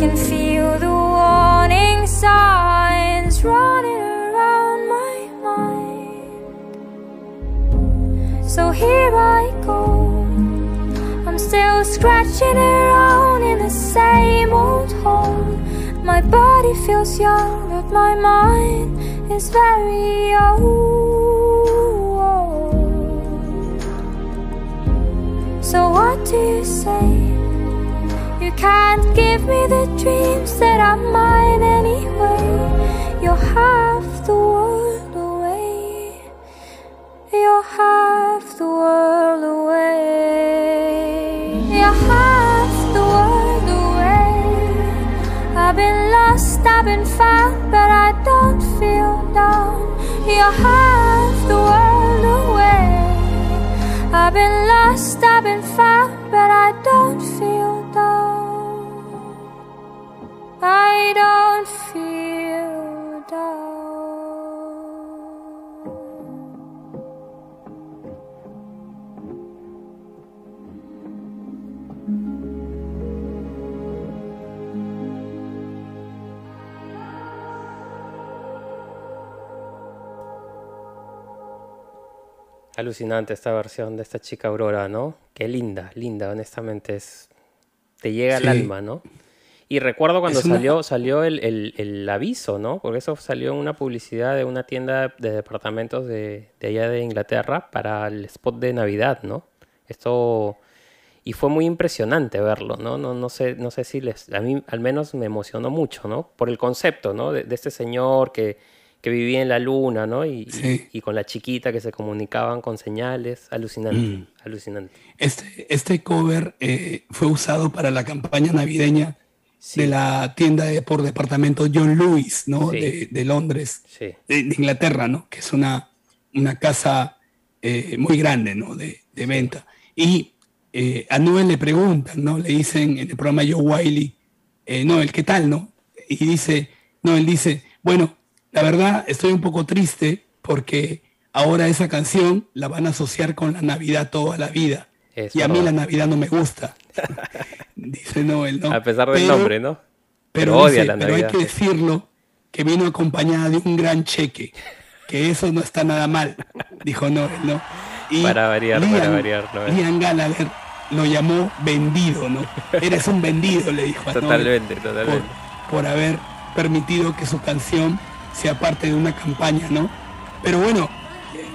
Speaker 11: Can feel the warning signs running around my mind. So here I go. I'm still scratching around in the same old hole. My body feels young, but my mind is very old. So what do you say? Can't give me the dreams that are mine anyway. You're half the world away. You're half the world away. You're half the world away. I've been lost, I've been found, but I don't feel down. You're half the world away. I've been lost, I've been found, but I don't feel I don't feel down.
Speaker 2: Alucinante esta versión de esta chica Aurora, ¿no? Qué linda, linda, honestamente. Es... Te llega al
Speaker 3: Sí.
Speaker 2: alma, ¿no? Y recuerdo cuando
Speaker 3: una-
Speaker 2: salió, salió el, el- el aviso, ¿no? Porque eso salió en una publicidad de una tienda de departamentos de, de allá de Inglaterra para el spot de Navidad, ¿no? Esto... Y fue muy impresionante verlo, ¿no? No, no sé, no sé si les... A mí al menos me emocionó mucho, ¿no? Por el concepto, ¿no? De, de este señor que, que vivía en la luna, ¿no? Y, y-
Speaker 3: Sí.
Speaker 2: y con la chiquita que se comunicaban con señales. Alucinante,
Speaker 3: Mm.
Speaker 2: alucinante.
Speaker 3: Este, este cover eh, fue usado para la campaña navideña de la tienda de, por departamento John Lewis, ¿no?
Speaker 2: Sí.
Speaker 3: De, de Londres,
Speaker 2: Sí.
Speaker 3: de, de Inglaterra, ¿no? Que es una, una casa eh, muy grande, ¿no? De, de venta. Y eh, a Noel le preguntan, ¿no? Le dicen en el programa Joe Wiley, eh, Noel, ¿qué tal, no? Y dice, Noel dice, bueno, la verdad estoy un poco triste porque ahora esa canción la van a asociar con la Navidad toda la vida.
Speaker 2: Es
Speaker 3: y a mí la Navidad no me gusta. *laughs* dice Noel, ¿no?
Speaker 2: A pesar del
Speaker 3: Pero-
Speaker 2: nombre, ¿no?
Speaker 3: Pero,
Speaker 2: Pero odia
Speaker 3: dice,
Speaker 2: la
Speaker 3: pero hay que decirlo que vino acompañada de un gran cheque, que eso no está nada mal, dijo Noel, ¿no? Y
Speaker 2: Para variar, para variar, Noel.
Speaker 3: Liam Gallagher lo llamó vendido, ¿no? Eres un vendido, le dijo a Noel,
Speaker 2: Totalmente,
Speaker 3: por,
Speaker 2: totalmente.
Speaker 3: por haber permitido que su canción sea parte de una campaña, ¿no? Pero bueno,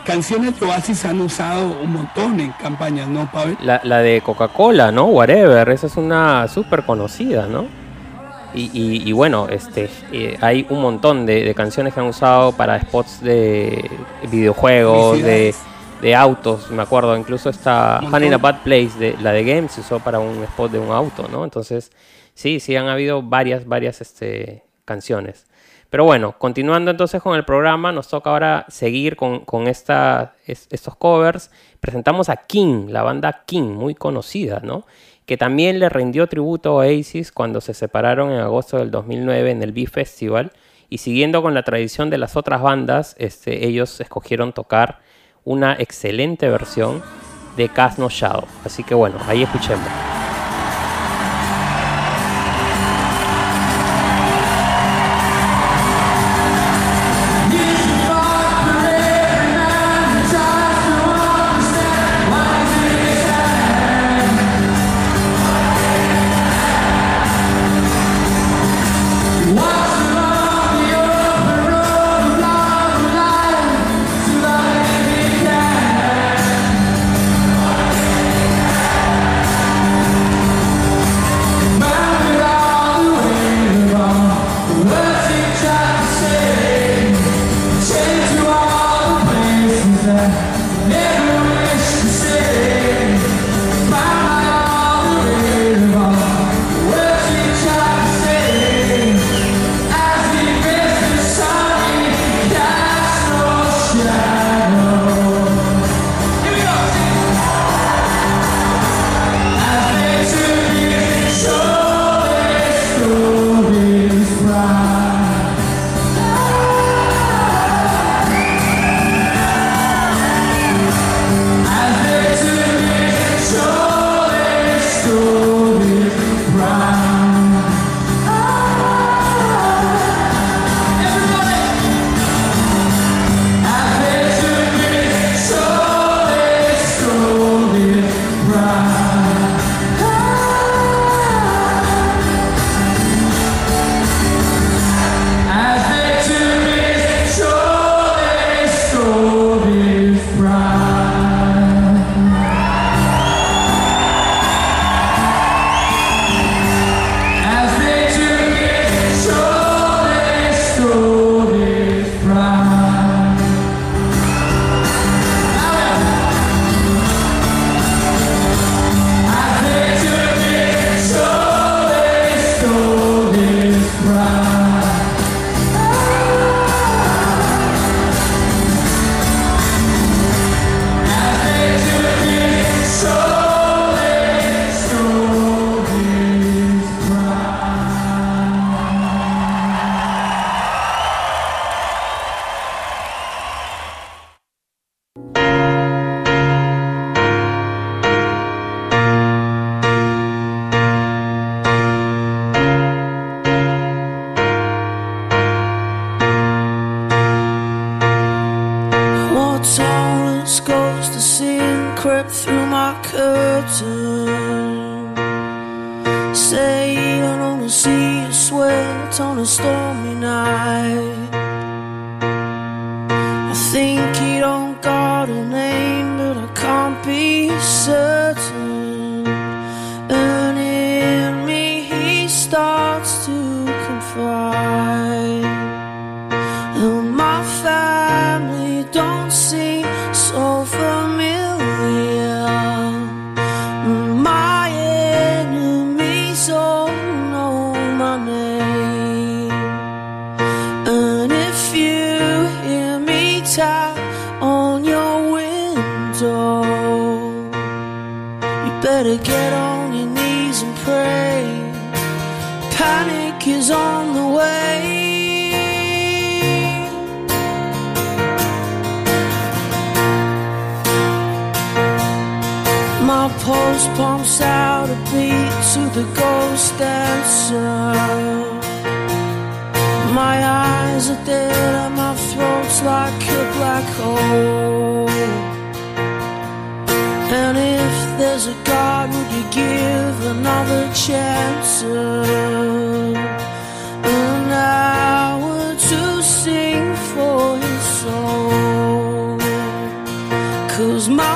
Speaker 3: canciones de Oasis han usado un montón en campañas, ¿no, Pavel?
Speaker 2: La, la de Coca-Cola, ¿no? Whatever, esa es una súper conocida, ¿no? Y, y- y bueno, este, eh, hay un montón de, de canciones que han usado para spots de videojuegos, de, autos, me acuerdo, incluso esta Honey in a. Bad Place, de, la de Games, se usó para un spot de un auto, ¿no? Entonces, sí, sí, han habido varias, varias este, canciones. Pero bueno, continuando entonces con el programa, nos toca ahora seguir con, con esta, es- estos covers. Presentamos a King, la banda King, muy conocida, ¿no? Que también le rindió tributo a Oasis cuando se separaron en agosto del 2009 en el B Festival. Y siguiendo con la tradición de las otras bandas, este, ellos escogieron tocar una excelente versión de Cast No Shadow. Así que bueno, ahí escuchemos.
Speaker 6: Tolerance goes to sin crept through my curtain. Say I wanna see you sweat on a stormy night. I think he don't to the ghost dancer. My eyes are dead and my throat's like a black hole. And if there's a God, would you give another chance? An hour to sing for his soul. Cause my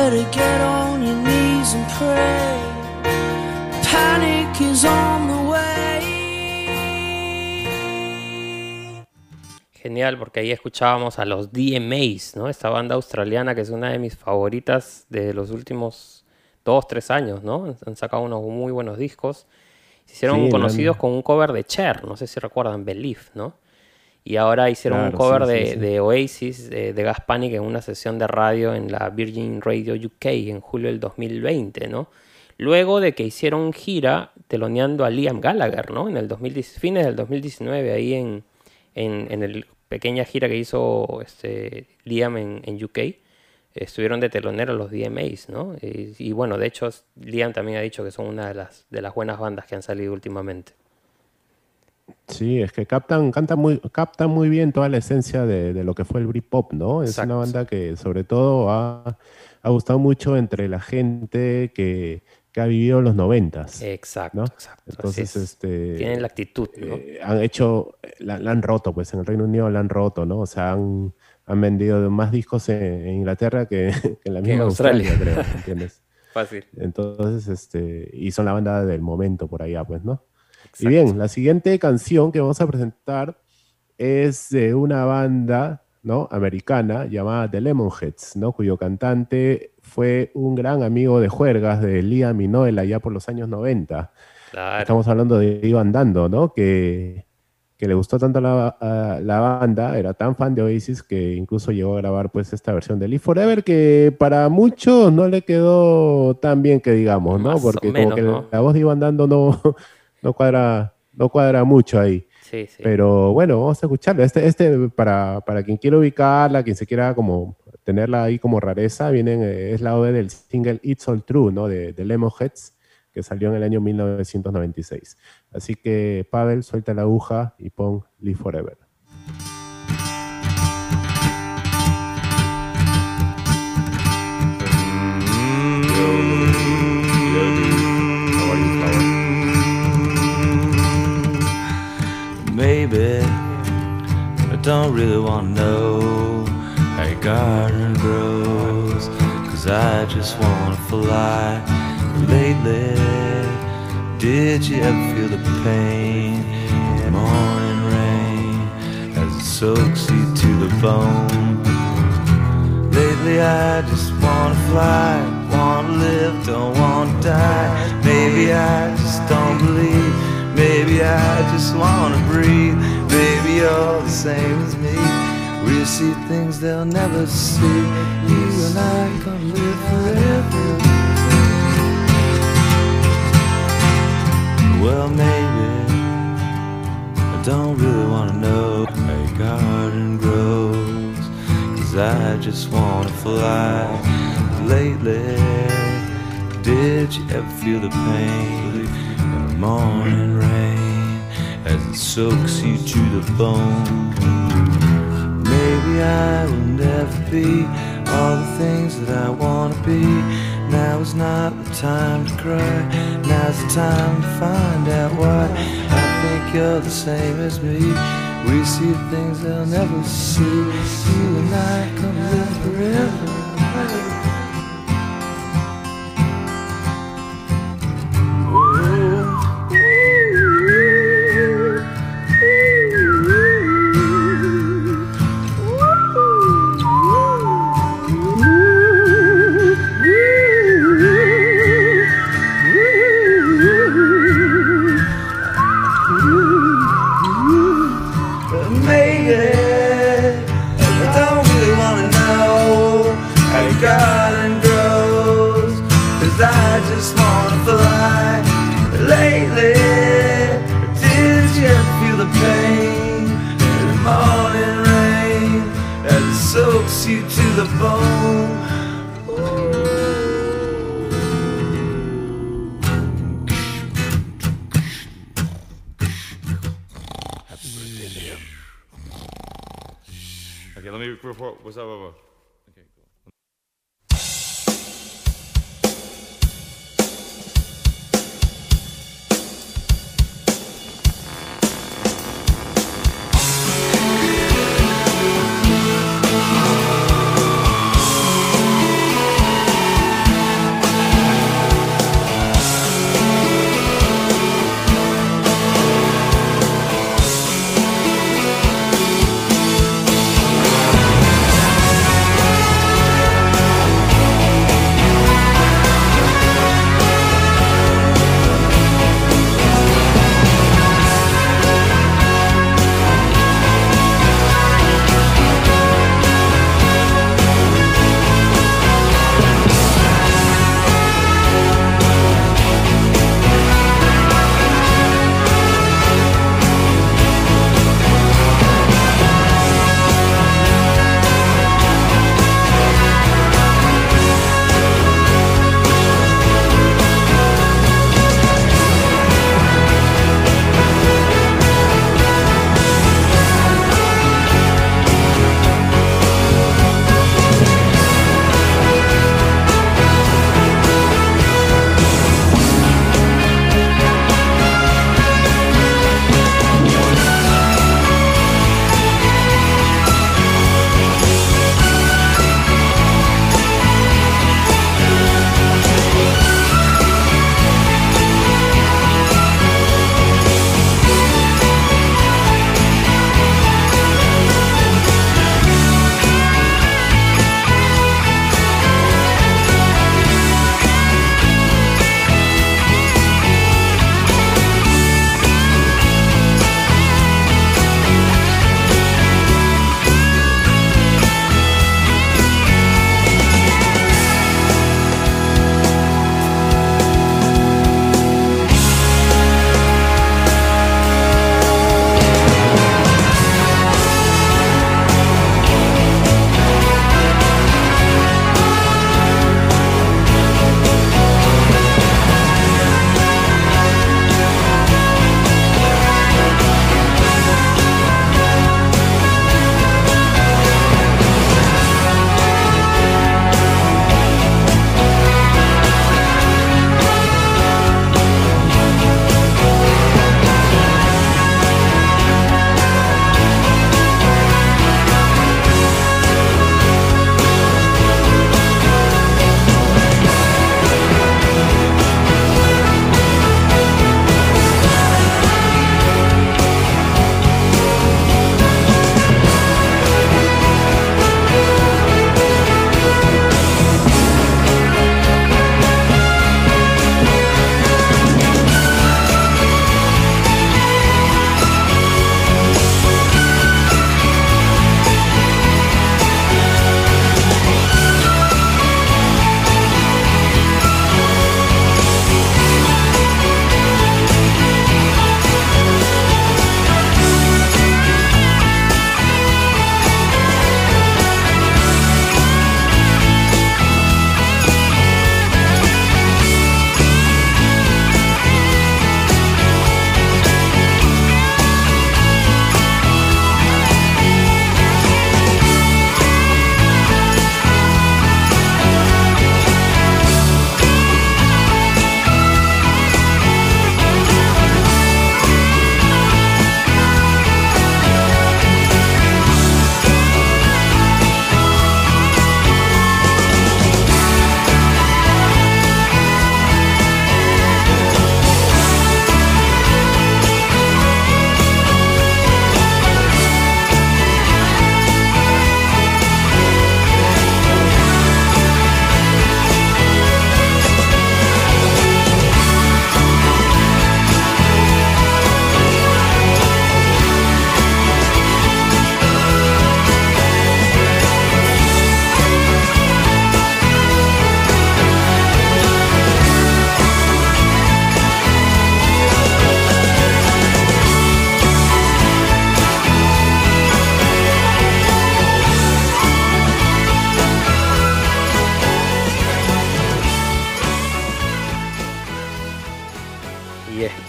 Speaker 6: better get on your knees and pray. Panic is on the way.
Speaker 2: Genial, porque ahí escuchábamos a los DMAs, ¿no? Esta banda australiana que es una de mis favoritas de los últimos dos, tres años, ¿no? Han- sacado unos muy buenos discos. Se hicieron
Speaker 4: Sí,
Speaker 2: conocidos con un cover de Cher, no sé si recuerdan, Belief, ¿no? Y ahora hicieron un cover
Speaker 4: sí,
Speaker 2: de,
Speaker 4: sí, sí.
Speaker 2: de Oasis, de, de Gas Panic, en una sesión de radio en la Virgin Radio UK en julio del 2020, ¿no? Luego de que hicieron gira teloneando a Liam Gallagher, ¿no? En el 2010, fines del 2019, ahí en, en, en el pequeña gira que hizo este, Liam en, en UK, estuvieron de telonero los DMAs, ¿no? Y, y bueno, de hecho, Liam también ha dicho que son una de las, de las buenas bandas que han salido últimamente.
Speaker 4: Sí, es que captan, cantan muy, captan muy bien toda la esencia de, de lo que fue el Britpop, ¿no? Es
Speaker 2: Exacto.
Speaker 4: una banda que sobre todo ha, ha gustado mucho entre la gente que, que ha vivido los noventas.
Speaker 2: Exacto,
Speaker 4: ¿no?
Speaker 2: exacto.
Speaker 4: Entonces,
Speaker 2: es.
Speaker 4: este,
Speaker 2: Tienen la actitud, ¿no?
Speaker 4: eh, han hecho, la, la han roto, pues en el Reino Unido la han roto, ¿no? O sea, han, han vendido más discos en, en Inglaterra que, *laughs* que en la
Speaker 2: en
Speaker 4: misma
Speaker 2: Australia.
Speaker 4: Australia, creo, ¿entiendes? *laughs*
Speaker 2: Fácil.
Speaker 4: Entonces, este, y son la banda del momento por allá, pues, ¿no? Y bien, la siguiente canción que vamos a presentar es de una banda, ¿no? Americana llamada The Lemonheads, ¿no? Cuyo cantante fue un gran amigo de juergas de Liam y Noel allá por los años 90.
Speaker 2: Claro.
Speaker 4: Estamos hablando de Ivan Dando, ¿no? Que, que le gustó tanto la, a la banda, era tan fan de Oasis que incluso llegó a grabar pues esta versión de Live Forever que para muchos no le quedó tan bien que digamos, ¿no?
Speaker 2: Más
Speaker 4: Porque como que
Speaker 2: ¿no?
Speaker 4: la voz de Ivan Dando no, no cuadra, no cuadra mucho ahí.
Speaker 2: Sí, sí.
Speaker 4: Pero bueno, vamos a escucharlo. Este, este para, para quien quiera ubicarla, quien se quiera como tenerla ahí como rareza, vienen, eh, es la OV del single It's All True, ¿no? De, de Lemonheads, que salió en el año 1996. Así que, Pavel, suelta la aguja y pon Live Forever.
Speaker 12: Maybe I don't really wanna know how your garden grows. Cause I just wanna fly. Lately, did you ever feel the pain? in Morning rain as it soaks you to the bone. Lately, I just wanna fly, wanna live, don't wanna die. Maybe I just don't believe. Maybe I just wanna breathe. Baby, you're the same as me. We'll see things they'll never see. You and I gonna live forever. Well, maybe I don't really wanna know how your garden grows. Cause I just wanna fly. Lately, did you ever feel the pain morning rain as it soaks you to the bone? Maybe
Speaker 13: I will never be all the things that I wanna be. Now is not the time to cry. Now's the time to find out why. I think you're the same as me. We see things they'll never see. You and I can live forever.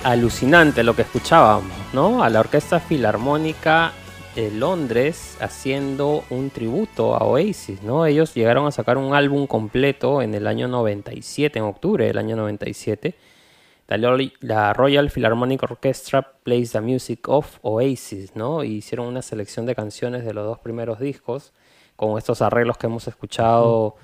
Speaker 2: Alucinante lo que escuchábamos, ¿no? A la Orquesta Filarmónica de Londres haciendo un tributo a Oasis, ¿no? Ellos llegaron a sacar un álbum completo en el año 97, en octubre del año 97. La, Royal Philharmonic Orchestra plays the music of Oasis, ¿no? Y hicieron una selección de canciones de los dos primeros discos con estos arreglos que hemos escuchado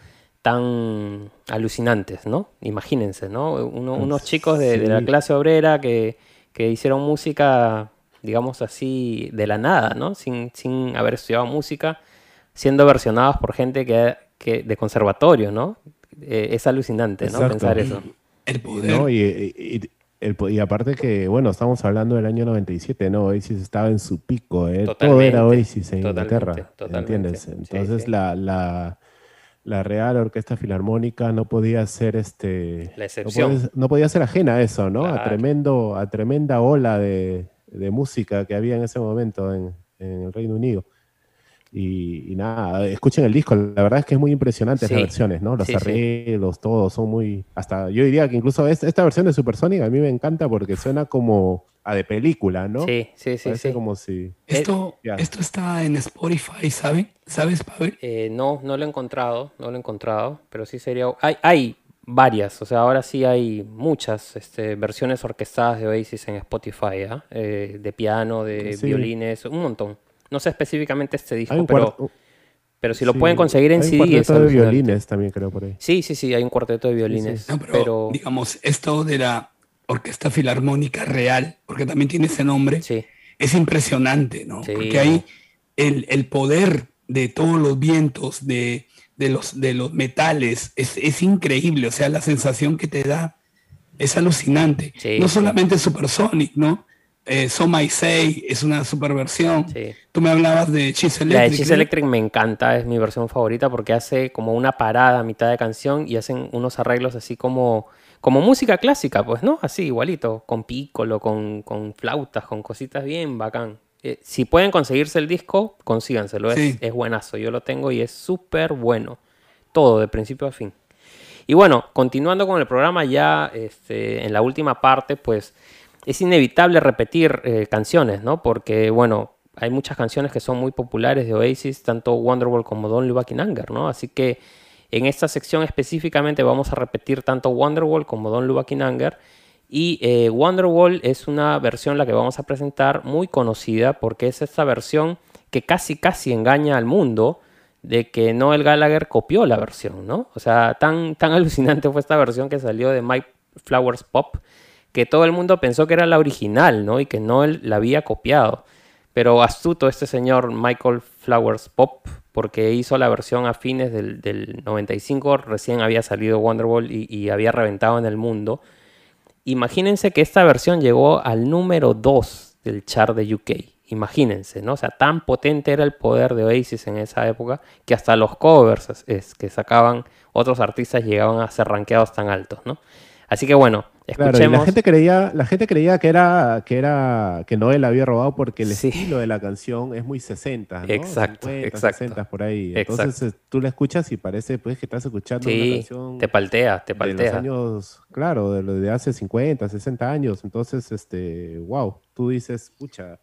Speaker 2: tan alucinantes, ¿no? Imagínense, ¿no? Uno- unos chicos de, de la clase obrera que, que hicieron música, digamos así, de la nada, ¿no? Sin, sin haber estudiado música, siendo versionados por gente que, que de conservatorio, ¿no? Eh, es alucinante, ¿no?
Speaker 4: Exacto.
Speaker 2: Pensar eso.
Speaker 3: El poder.
Speaker 4: ¿no? Y, y- y- el po- y aparte que, bueno, estamos hablando del año 97, ¿no? Oasis estaba en su pico, ¿eh? Todo
Speaker 2: Totalmente,
Speaker 4: era Oasis en
Speaker 2: totalmente,
Speaker 4: Inglaterra,
Speaker 2: totalmente.
Speaker 4: ¿entiendes?
Speaker 2: Sí,
Speaker 4: Entonces
Speaker 2: sí.
Speaker 4: La, la, la Real Orquesta Filarmónica no podía ser este...
Speaker 2: La
Speaker 4: no
Speaker 2: excepción.
Speaker 4: podía- No, podía ser ajena a eso, ¿no? A, tremendo, a tremenda ola de, de música que había en ese momento en, en el Reino Unido. Y, y nada, escuchen el disco, la verdad es que es muy impresionante
Speaker 2: Sí.
Speaker 4: esas versiones, ¿no? Los
Speaker 2: Sí, sí.
Speaker 4: arreglos, todos son muy... Hasta yo diría que incluso es- esta versión de Supersonic a mí me encanta porque suena como a de película, ¿no?
Speaker 2: Sí, sí, sí,
Speaker 4: Parece
Speaker 2: sí.
Speaker 4: como si...
Speaker 3: Esto, esto está en Spotify, ¿saben? ¿Sabes, Pavel?
Speaker 2: Eh, no, no lo he encontrado, no lo he encontrado, pero sí sería... Hay, hay varias, o sea, ahora sí hay muchas este, versiones orquestadas de Oasis en Spotify, ¿ah? Eh, de piano, de
Speaker 4: Sí.
Speaker 2: violines, un montón. No sé específicamente este disco,
Speaker 4: Hay un
Speaker 2: pero, pero si lo
Speaker 4: sí,
Speaker 2: pueden conseguir en
Speaker 4: hay un
Speaker 2: CD es
Speaker 4: cuarteto de violines también creo por ahí.
Speaker 2: Sí, sí, sí, hay un cuarteto de violines,
Speaker 3: No, pero,
Speaker 2: pero...
Speaker 3: digamos, esto de la Orquesta Filarmónica Real, porque también tiene ese nombre, es impresionante, ¿no?
Speaker 2: Sí.
Speaker 3: Porque ahí el, el poder de todos los vientos, de, de los, de los metales, es, es increíble. O sea, la sensación que te da es alucinante.
Speaker 2: Sí,
Speaker 3: no
Speaker 2: sí.
Speaker 3: solamente Supersonic, ¿no? Eh, So My Say es una super versión. Tú me hablabas de Cheese
Speaker 2: La de
Speaker 3: Electric.
Speaker 2: Cheese. Electric me encanta, es mi versión favorita porque hace como una parada a mitad de canción y hacen unos arreglos así como, como música clásica, pues, ¿no? Así, igualito, con pícolo, con, con flautas, con cositas bien bacán. Eh, si pueden conseguirse el disco, consíganselo, es,
Speaker 3: Sí.
Speaker 2: es buenazo, yo lo tengo y es súper bueno. Todo, de principio a fin. Y bueno, continuando con el programa ya este, en la última parte, pues es inevitable repetir eh, canciones, ¿no? Porque, bueno, hay muchas canciones que son muy populares de Oasis, tanto Wonderwall como Don't Look Back in Anger, ¿no? Así que en esta sección específicamente vamos a repetir tanto Wonderwall como Don't Look Back in Anger. Y eh, Wonderwall es una versión la que vamos a presentar muy conocida porque es esta versión que casi casi engaña al mundo de que Noel Gallagher copió la versión, ¿no? O sea, tan, tan *laughs* alucinante fue esta versión que salió de Mike Flowers Pop que todo el mundo pensó que era la original, ¿no? Y que Noel la había copiado. Pero astuto este señor Michael Flowers Pop, porque hizo la versión a fines del, del 95, recién había salido Wonderwall y, y había reventado en el mundo. Imagínense que esta versión llegó al número 2 del chart de UK. Imagínense, ¿no? O sea, tan potente era el poder de Oasis en esa época que hasta los covers es que sacaban otros artistas llegaban a ser rankeados tan altos, ¿no? Así que bueno,
Speaker 4: Claro, y
Speaker 2: escuchemos.
Speaker 4: la gente creía, la gente creía que era, que era, que Noel había robado porque el estilo de la canción es muy 60, ¿no?
Speaker 2: Exacto,
Speaker 4: 50,
Speaker 2: exacto.
Speaker 4: 60 por ahí.
Speaker 2: Exacto.
Speaker 4: Entonces eh, tú la escuchas y parece pues que estás escuchando una
Speaker 2: Sí,
Speaker 4: canción
Speaker 2: te paltea, te
Speaker 4: de
Speaker 2: paltea.
Speaker 4: los años, claro, de, de hace 50, 60 años. Entonces, este, wow, tú dices, pucha,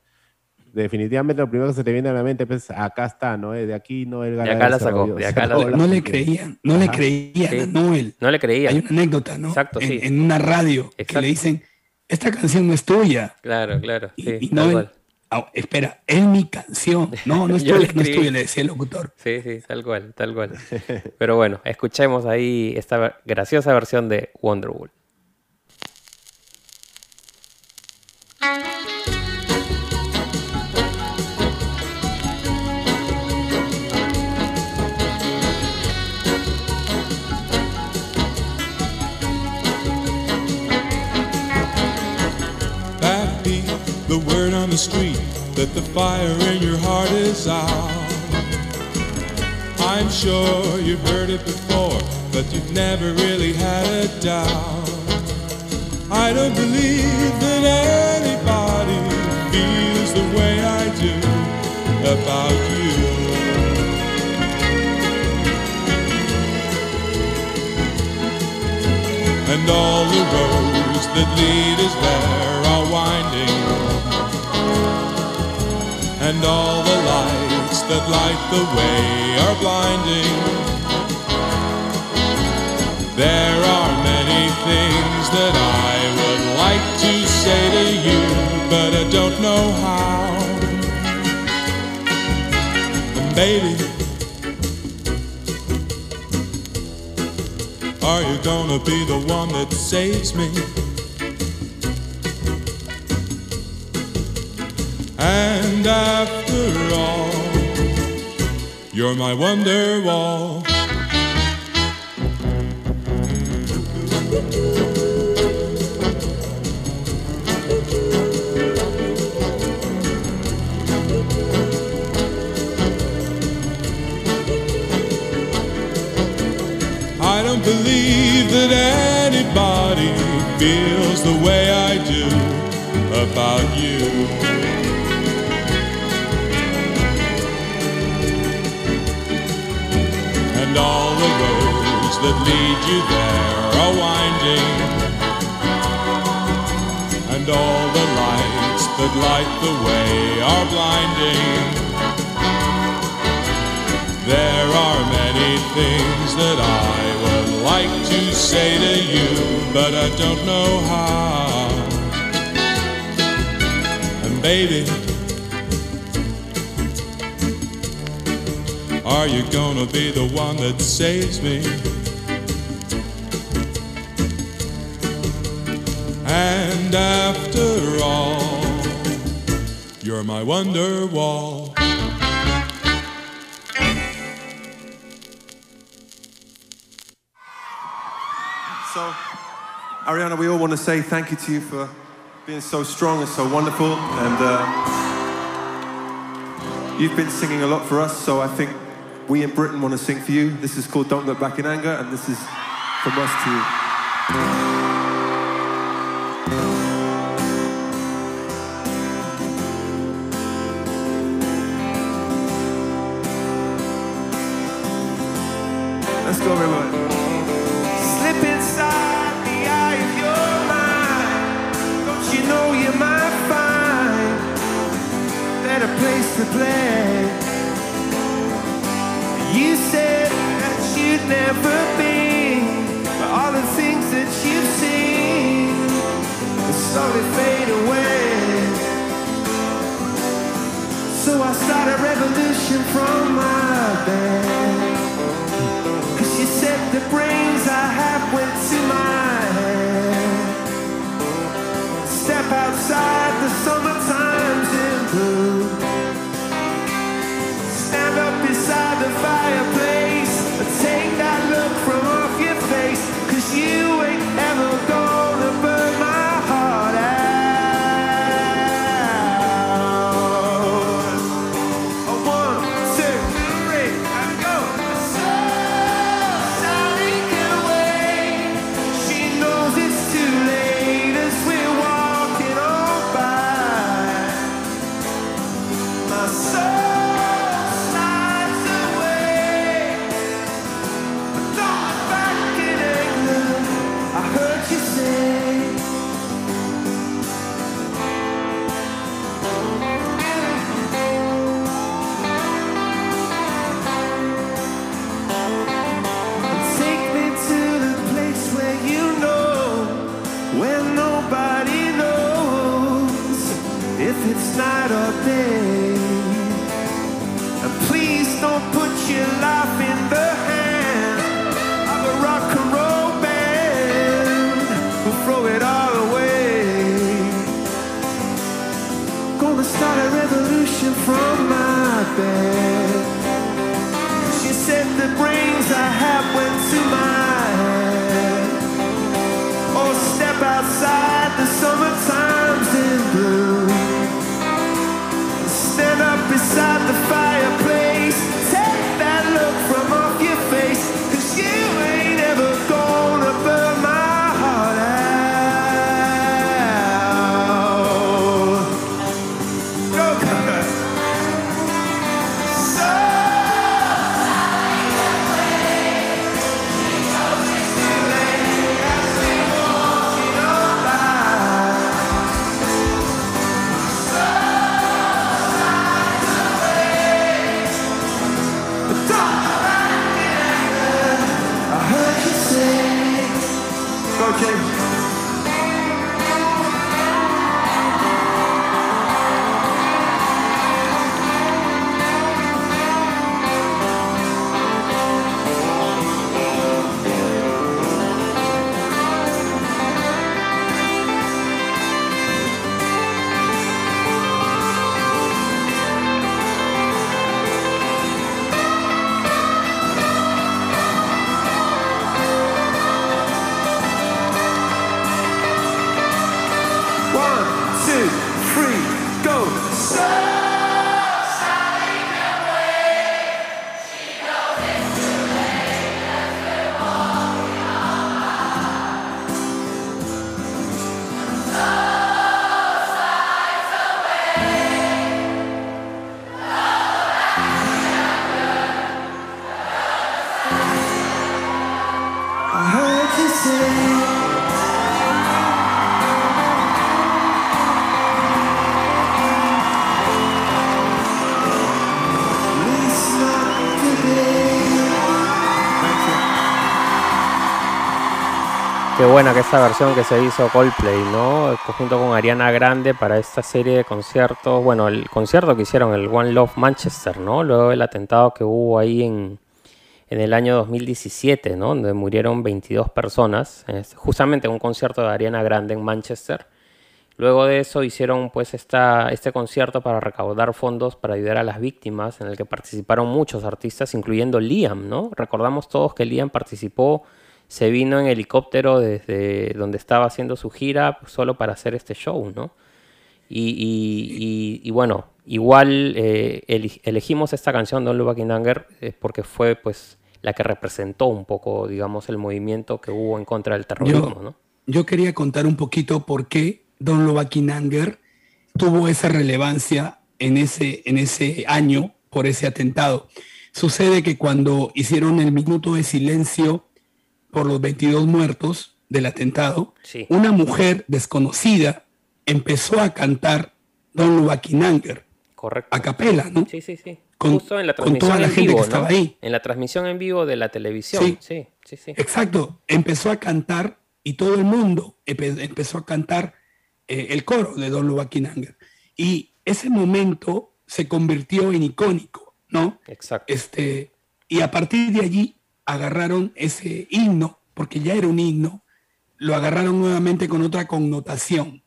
Speaker 4: definitivamente lo primero que se te viene a la mente, pues acá está, ¿no? De aquí no el
Speaker 2: De acá la sacó, de acá la sacó.
Speaker 3: No le creían, no le creían
Speaker 2: Sí.
Speaker 3: a Noel.
Speaker 2: No le creían.
Speaker 3: Hay una anécdota, ¿no?
Speaker 2: Exacto,
Speaker 3: en,
Speaker 2: sí.
Speaker 3: en una radio que le dicen, esta canción no es tuya.
Speaker 2: Claro, claro. Sí,
Speaker 3: Y
Speaker 2: tal
Speaker 3: Noel,
Speaker 2: cual.
Speaker 3: "Ah, espera, es mi canción. No, no *laughs* es
Speaker 2: Yo
Speaker 3: tuya,
Speaker 2: le
Speaker 3: no es
Speaker 2: escribí.
Speaker 3: tuya, le decía el locutor.
Speaker 2: Sí, sí, tal cual, tal cual. Pero bueno, escuchemos ahí esta graciosa versión de Wonderwall.
Speaker 14: The word on the street that the fire in your heart is out. I'm sure you've heard it before, but you've never really had a doubt. I don't believe that anybody feels the way I do about you. And all the roads that lead us there are winding, and all the lights that light the way are blinding. There are many things that I would like to say to you, but I don't know how. And baby, are you gonna be the one that saves me? And after all, you're my wonder wall. I don't believe that anybody feels the way I do about you. And all the roads that lead you there are winding. And all the lights that light the way are blinding. There are many things that I would like to say to you, but I don't know how. And baby, are you gonna be the one that saves me? And after all, you're my wonder wall.
Speaker 10: So, Ariana, we all want to say thank you to you for being so strong and so wonderful. And uh, you've been singing a lot for us, so I think we in Britain want to sing for you. This is called Don't Look Back in Anger, and this is from us to you.
Speaker 15: Gonna start a revolution from my bed. She said the brains I have went to my head. Oh, step outside the summertime's in blue. Stand up beside the
Speaker 2: buena que esta versión que se hizo Coldplay, ¿no? Junto con Ariana Grande para esta serie de conciertos. Bueno, el concierto que hicieron, el One Love Manchester, ¿no? Luego del atentado que hubo ahí en, en el año 2017, ¿no? Donde murieron 22 personas. Es justamente un concierto de Ariana Grande en Manchester. Luego de eso hicieron pues esta, este concierto para recaudar fondos para ayudar a las víctimas, en el que participaron muchos artistas, incluyendo Liam, ¿no? Recordamos todos que Liam participó, se vino en helicóptero desde donde estaba haciendo su gira solo para hacer este show, ¿no? Y, y- y- y bueno, igual eh, elegimos esta canción, Don't Look Back in Anger, eh, porque fue pues la que representó un poco, digamos, el movimiento que hubo en contra del terrorismo, ¿no?
Speaker 3: Yo quería contar un poquito por qué Don Lobaquinanger tuvo esa relevancia en ese, en ese año por ese atentado. Sucede que cuando hicieron el minuto de silencio por los 22 muertos del atentado,
Speaker 2: Sí.
Speaker 3: una mujer desconocida empezó a cantar Don Lobaquinanger
Speaker 2: Correcto.
Speaker 3: a capela, ¿no?
Speaker 2: Sí, sí, sí.
Speaker 3: Con-
Speaker 2: Justo en la
Speaker 3: con
Speaker 2: transmisión
Speaker 3: toda la
Speaker 2: en
Speaker 3: gente
Speaker 2: vivo,
Speaker 3: que estaba
Speaker 2: ¿no?
Speaker 3: ahí.
Speaker 2: En la transmisión en vivo de la televisión.
Speaker 3: Sí.
Speaker 2: Sí, sí, sí.
Speaker 3: Exacto, empezó a cantar y todo el mundo empe- empezó a cantar eh, el coro de Don Lobaquinanger. Y ese momento se convirtió en icónico, ¿no?
Speaker 2: Exacto.
Speaker 3: Este, y a partir de allí agarraron ese himno, porque ya era un himno, lo agarraron nuevamente con otra connotación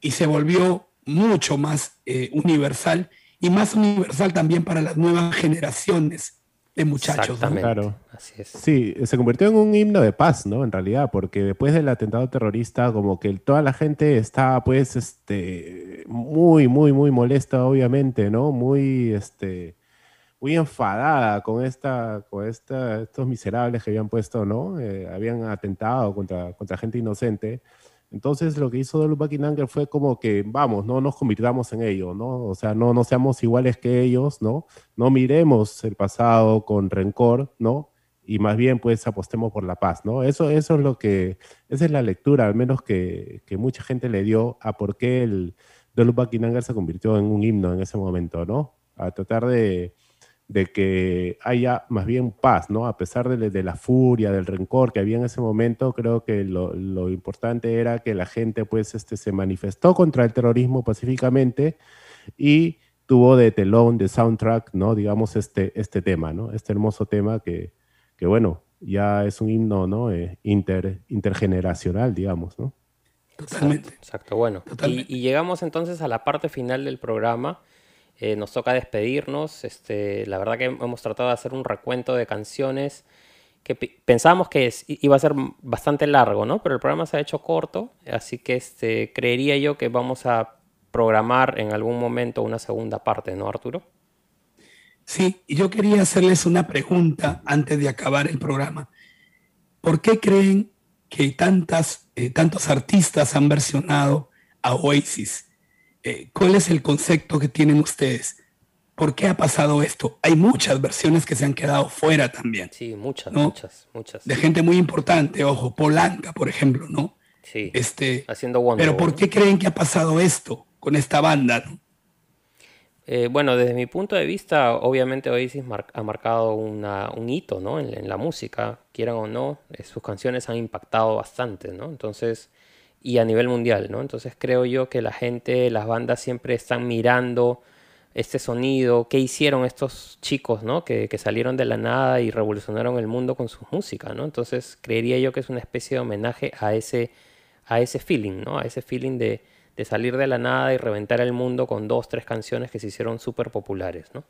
Speaker 3: y se volvió mucho más eh, universal y más universal también para las nuevas generaciones de muchachos. ¿no?
Speaker 2: Exactamente.
Speaker 4: Claro.
Speaker 2: Así es.
Speaker 4: Sí, se convirtió en un himno de paz, ¿no? En realidad, porque después del atentado terrorista, como que toda la gente está, pues, este, muy, muy, muy molesta, obviamente, ¿no? Muy, este, muy enfadada con esta, con esta, estos miserables que habían puesto, ¿no? Eh, habían atentado contra, contra gente inocente. Entonces lo que hizo Dolu Buckingham fue como que, vamos, no nos convirtamos en ello, ¿no? O sea, no, no seamos iguales que ellos, ¿no? No miremos el pasado con rencor, ¿no? Y más bien, pues, apostemos por la paz, ¿no? Eso, eso es lo que, esa es la lectura, al menos que, que mucha gente le dio a por qué el Dolu Buckingham se convirtió en un himno en ese momento, ¿no? A tratar de, de que haya más bien paz, ¿no? A pesar de, de la furia, del rencor que había en ese momento, creo que lo, lo importante era que la gente, pues, este, se manifestó contra el terrorismo pacíficamente y tuvo de telón, de soundtrack, ¿no? Digamos, este, este tema, ¿no? Este hermoso tema que, que bueno, ya es un himno, ¿no? Eh, inter, intergeneracional, digamos, ¿no?
Speaker 3: Totalmente.
Speaker 2: Exacto, bueno. Y, llegamos entonces a la parte final del programa. Eh, nos toca despedirnos. Este, la verdad que hemos tratado de hacer un recuento de canciones que pensábamos que iba a ser bastante largo, ¿no? Pero el programa se ha hecho corto, así que este, creería yo que vamos a programar en algún momento una segunda parte, ¿no, Arturo?
Speaker 3: Sí, yo quería hacerles una pregunta antes de acabar el programa. ¿Por qué creen que tantas, eh, tantos artistas han versionado a Oasis? Eh, ¿Cuál es el concepto que tienen ustedes? ¿Por qué ha pasado esto? Hay muchas versiones que se han quedado fuera también,
Speaker 2: Sí, muchas,
Speaker 3: ¿No?
Speaker 2: muchas, muchas.
Speaker 3: de gente muy importante, ojo, Polanca, por ejemplo, ¿no?
Speaker 2: Sí,
Speaker 3: Este,
Speaker 2: haciendo Wonderwall.
Speaker 3: pero ¿por qué creen que ha pasado esto con esta banda? no?
Speaker 2: Eh, bueno, desde mi punto de vista, obviamente Oasis mar- ha marcado una- un hito, ¿no? En, en la música, quieran o no, eh, sus canciones han impactado bastante, ¿no? Entonces, y a nivel mundial, ¿no? Entonces creo yo que la gente, las bandas siempre están mirando este sonido, qué hicieron estos chicos, ¿no? Que, que salieron de la nada y revolucionaron el mundo con su música, ¿no? Entonces creería yo que es una especie de homenaje a ese, a ese feeling, ¿no? A ese feeling de, de salir de la nada y reventar el mundo con dos, tres canciones que se hicieron súper populares, ¿no?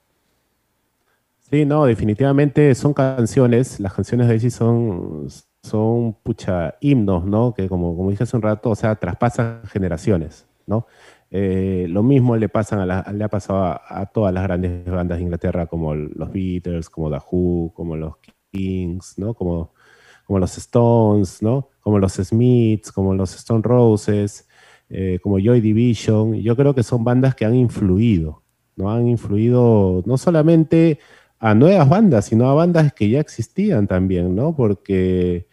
Speaker 4: Sí, no, definitivamente son canciones, las canciones de Oasis son, son pucha, himnos, ¿no? Que como, como dije hace un rato, o sea, traspasan generaciones, ¿no? Eh, lo mismo le, pasan a la- le ha pasado a, a todas las grandes bandas de Inglaterra, como los Beatles, como The Who, como los Kings, ¿no? Como, como los Stones, ¿no? Como los Smiths, como los Stone Roses, eh, como Joy Division. Yo creo que son bandas que han influido, ¿no? Han influido no solamente a nuevas bandas, sino a bandas que ya existían también, ¿no? Porque,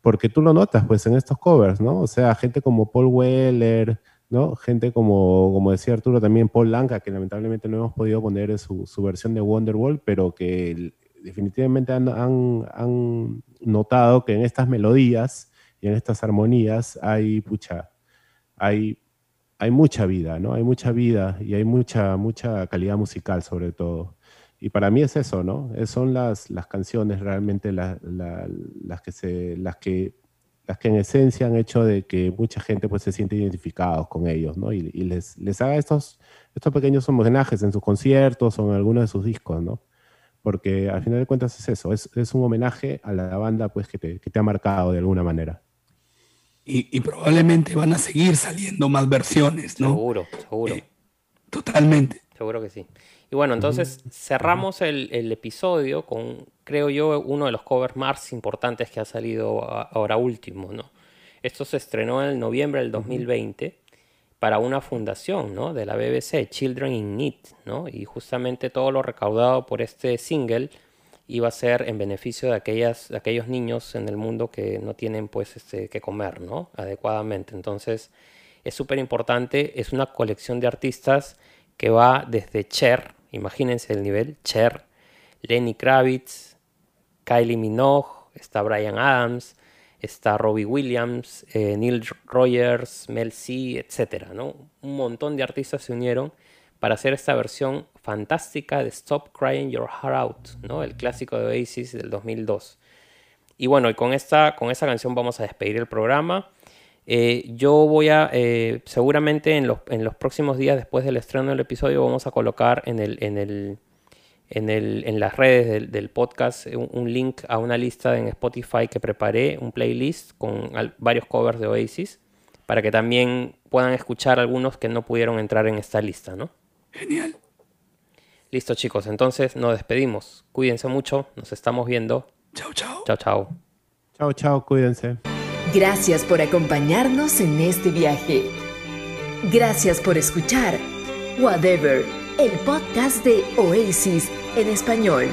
Speaker 4: porque tú lo notas, pues, en estos covers, ¿no? O sea, gente como Paul Weller, ¿no? Gente como, como decía Arturo, también Paul Lanca, que lamentablemente no hemos podido poner su, su versión de Wonderwall, pero que definitivamente han, han- han notado que en estas melodías y en estas armonías hay, pucha, hay, hay mucha vida, ¿no? Hay mucha vida y hay mucha, mucha calidad musical sobre todo. Y para mí es eso, ¿no? Es- son las, las canciones realmente la- la- las, que se, las, que, las que en esencia han hecho de que mucha gente pues, se siente identificados con ellos, ¿no? Y, y les, les haga estos, estos pequeños homenajes en sus conciertos o en algunos de sus discos, ¿no? Porque al final de cuentas es eso, es, es un homenaje a la banda pues, que, te, que te ha marcado de alguna manera.
Speaker 3: Y, y probablemente van a seguir saliendo más versiones, ¿no?
Speaker 2: Seguro, seguro.
Speaker 3: Totalmente.
Speaker 2: Seguro que sí. Y bueno, entonces cerramos el, el episodio con, creo yo, uno de los covers más importantes que ha salido ahora último, ¿no? Esto se estrenó en noviembre del 2020 para una fundación, ¿no? De la BBC, Children in Need, ¿no? Y justamente todo lo recaudado por este single iba a ser en beneficio de, aquellas, de aquellos niños en el mundo que no tienen, pues, este, que comer, ¿no? Adecuadamente. Entonces, es súper importante. Es una colección de artistas que va desde Cher, imagínense el nivel, Cher, Lenny Kravitz, Kylie Minogue, está Brian Adams, está Robbie Williams, eh, Neil Rogers, Mel C, etcétera, ¿no? Un montón de artistas se unieron para hacer esta versión fantástica de Stop Crying Your Heart Out, ¿no? El clásico de Oasis del 2002. Y bueno, con esta, con esta canción vamos a despedir el programa. Eh, yo voy a, eh, seguramente en los, en los próximos días después del estreno del episodio, vamos a colocar en, el, en, el, en, el, en las redes del, del podcast un, un link a una lista en Spotify que preparé, un playlist con al- varios covers de Oasis, para que también puedan escuchar algunos que no pudieron entrar en esta lista, ¿no?
Speaker 3: Genial.
Speaker 2: Listo chicos, entonces nos despedimos. Cuídense mucho, nos estamos viendo.
Speaker 3: Chao, chao.
Speaker 2: Chao, chao.
Speaker 4: Chao, chao, cuídense.
Speaker 1: Gracias por acompañarnos en este viaje. Gracias por escuchar Whatever, el podcast de Oasis en español.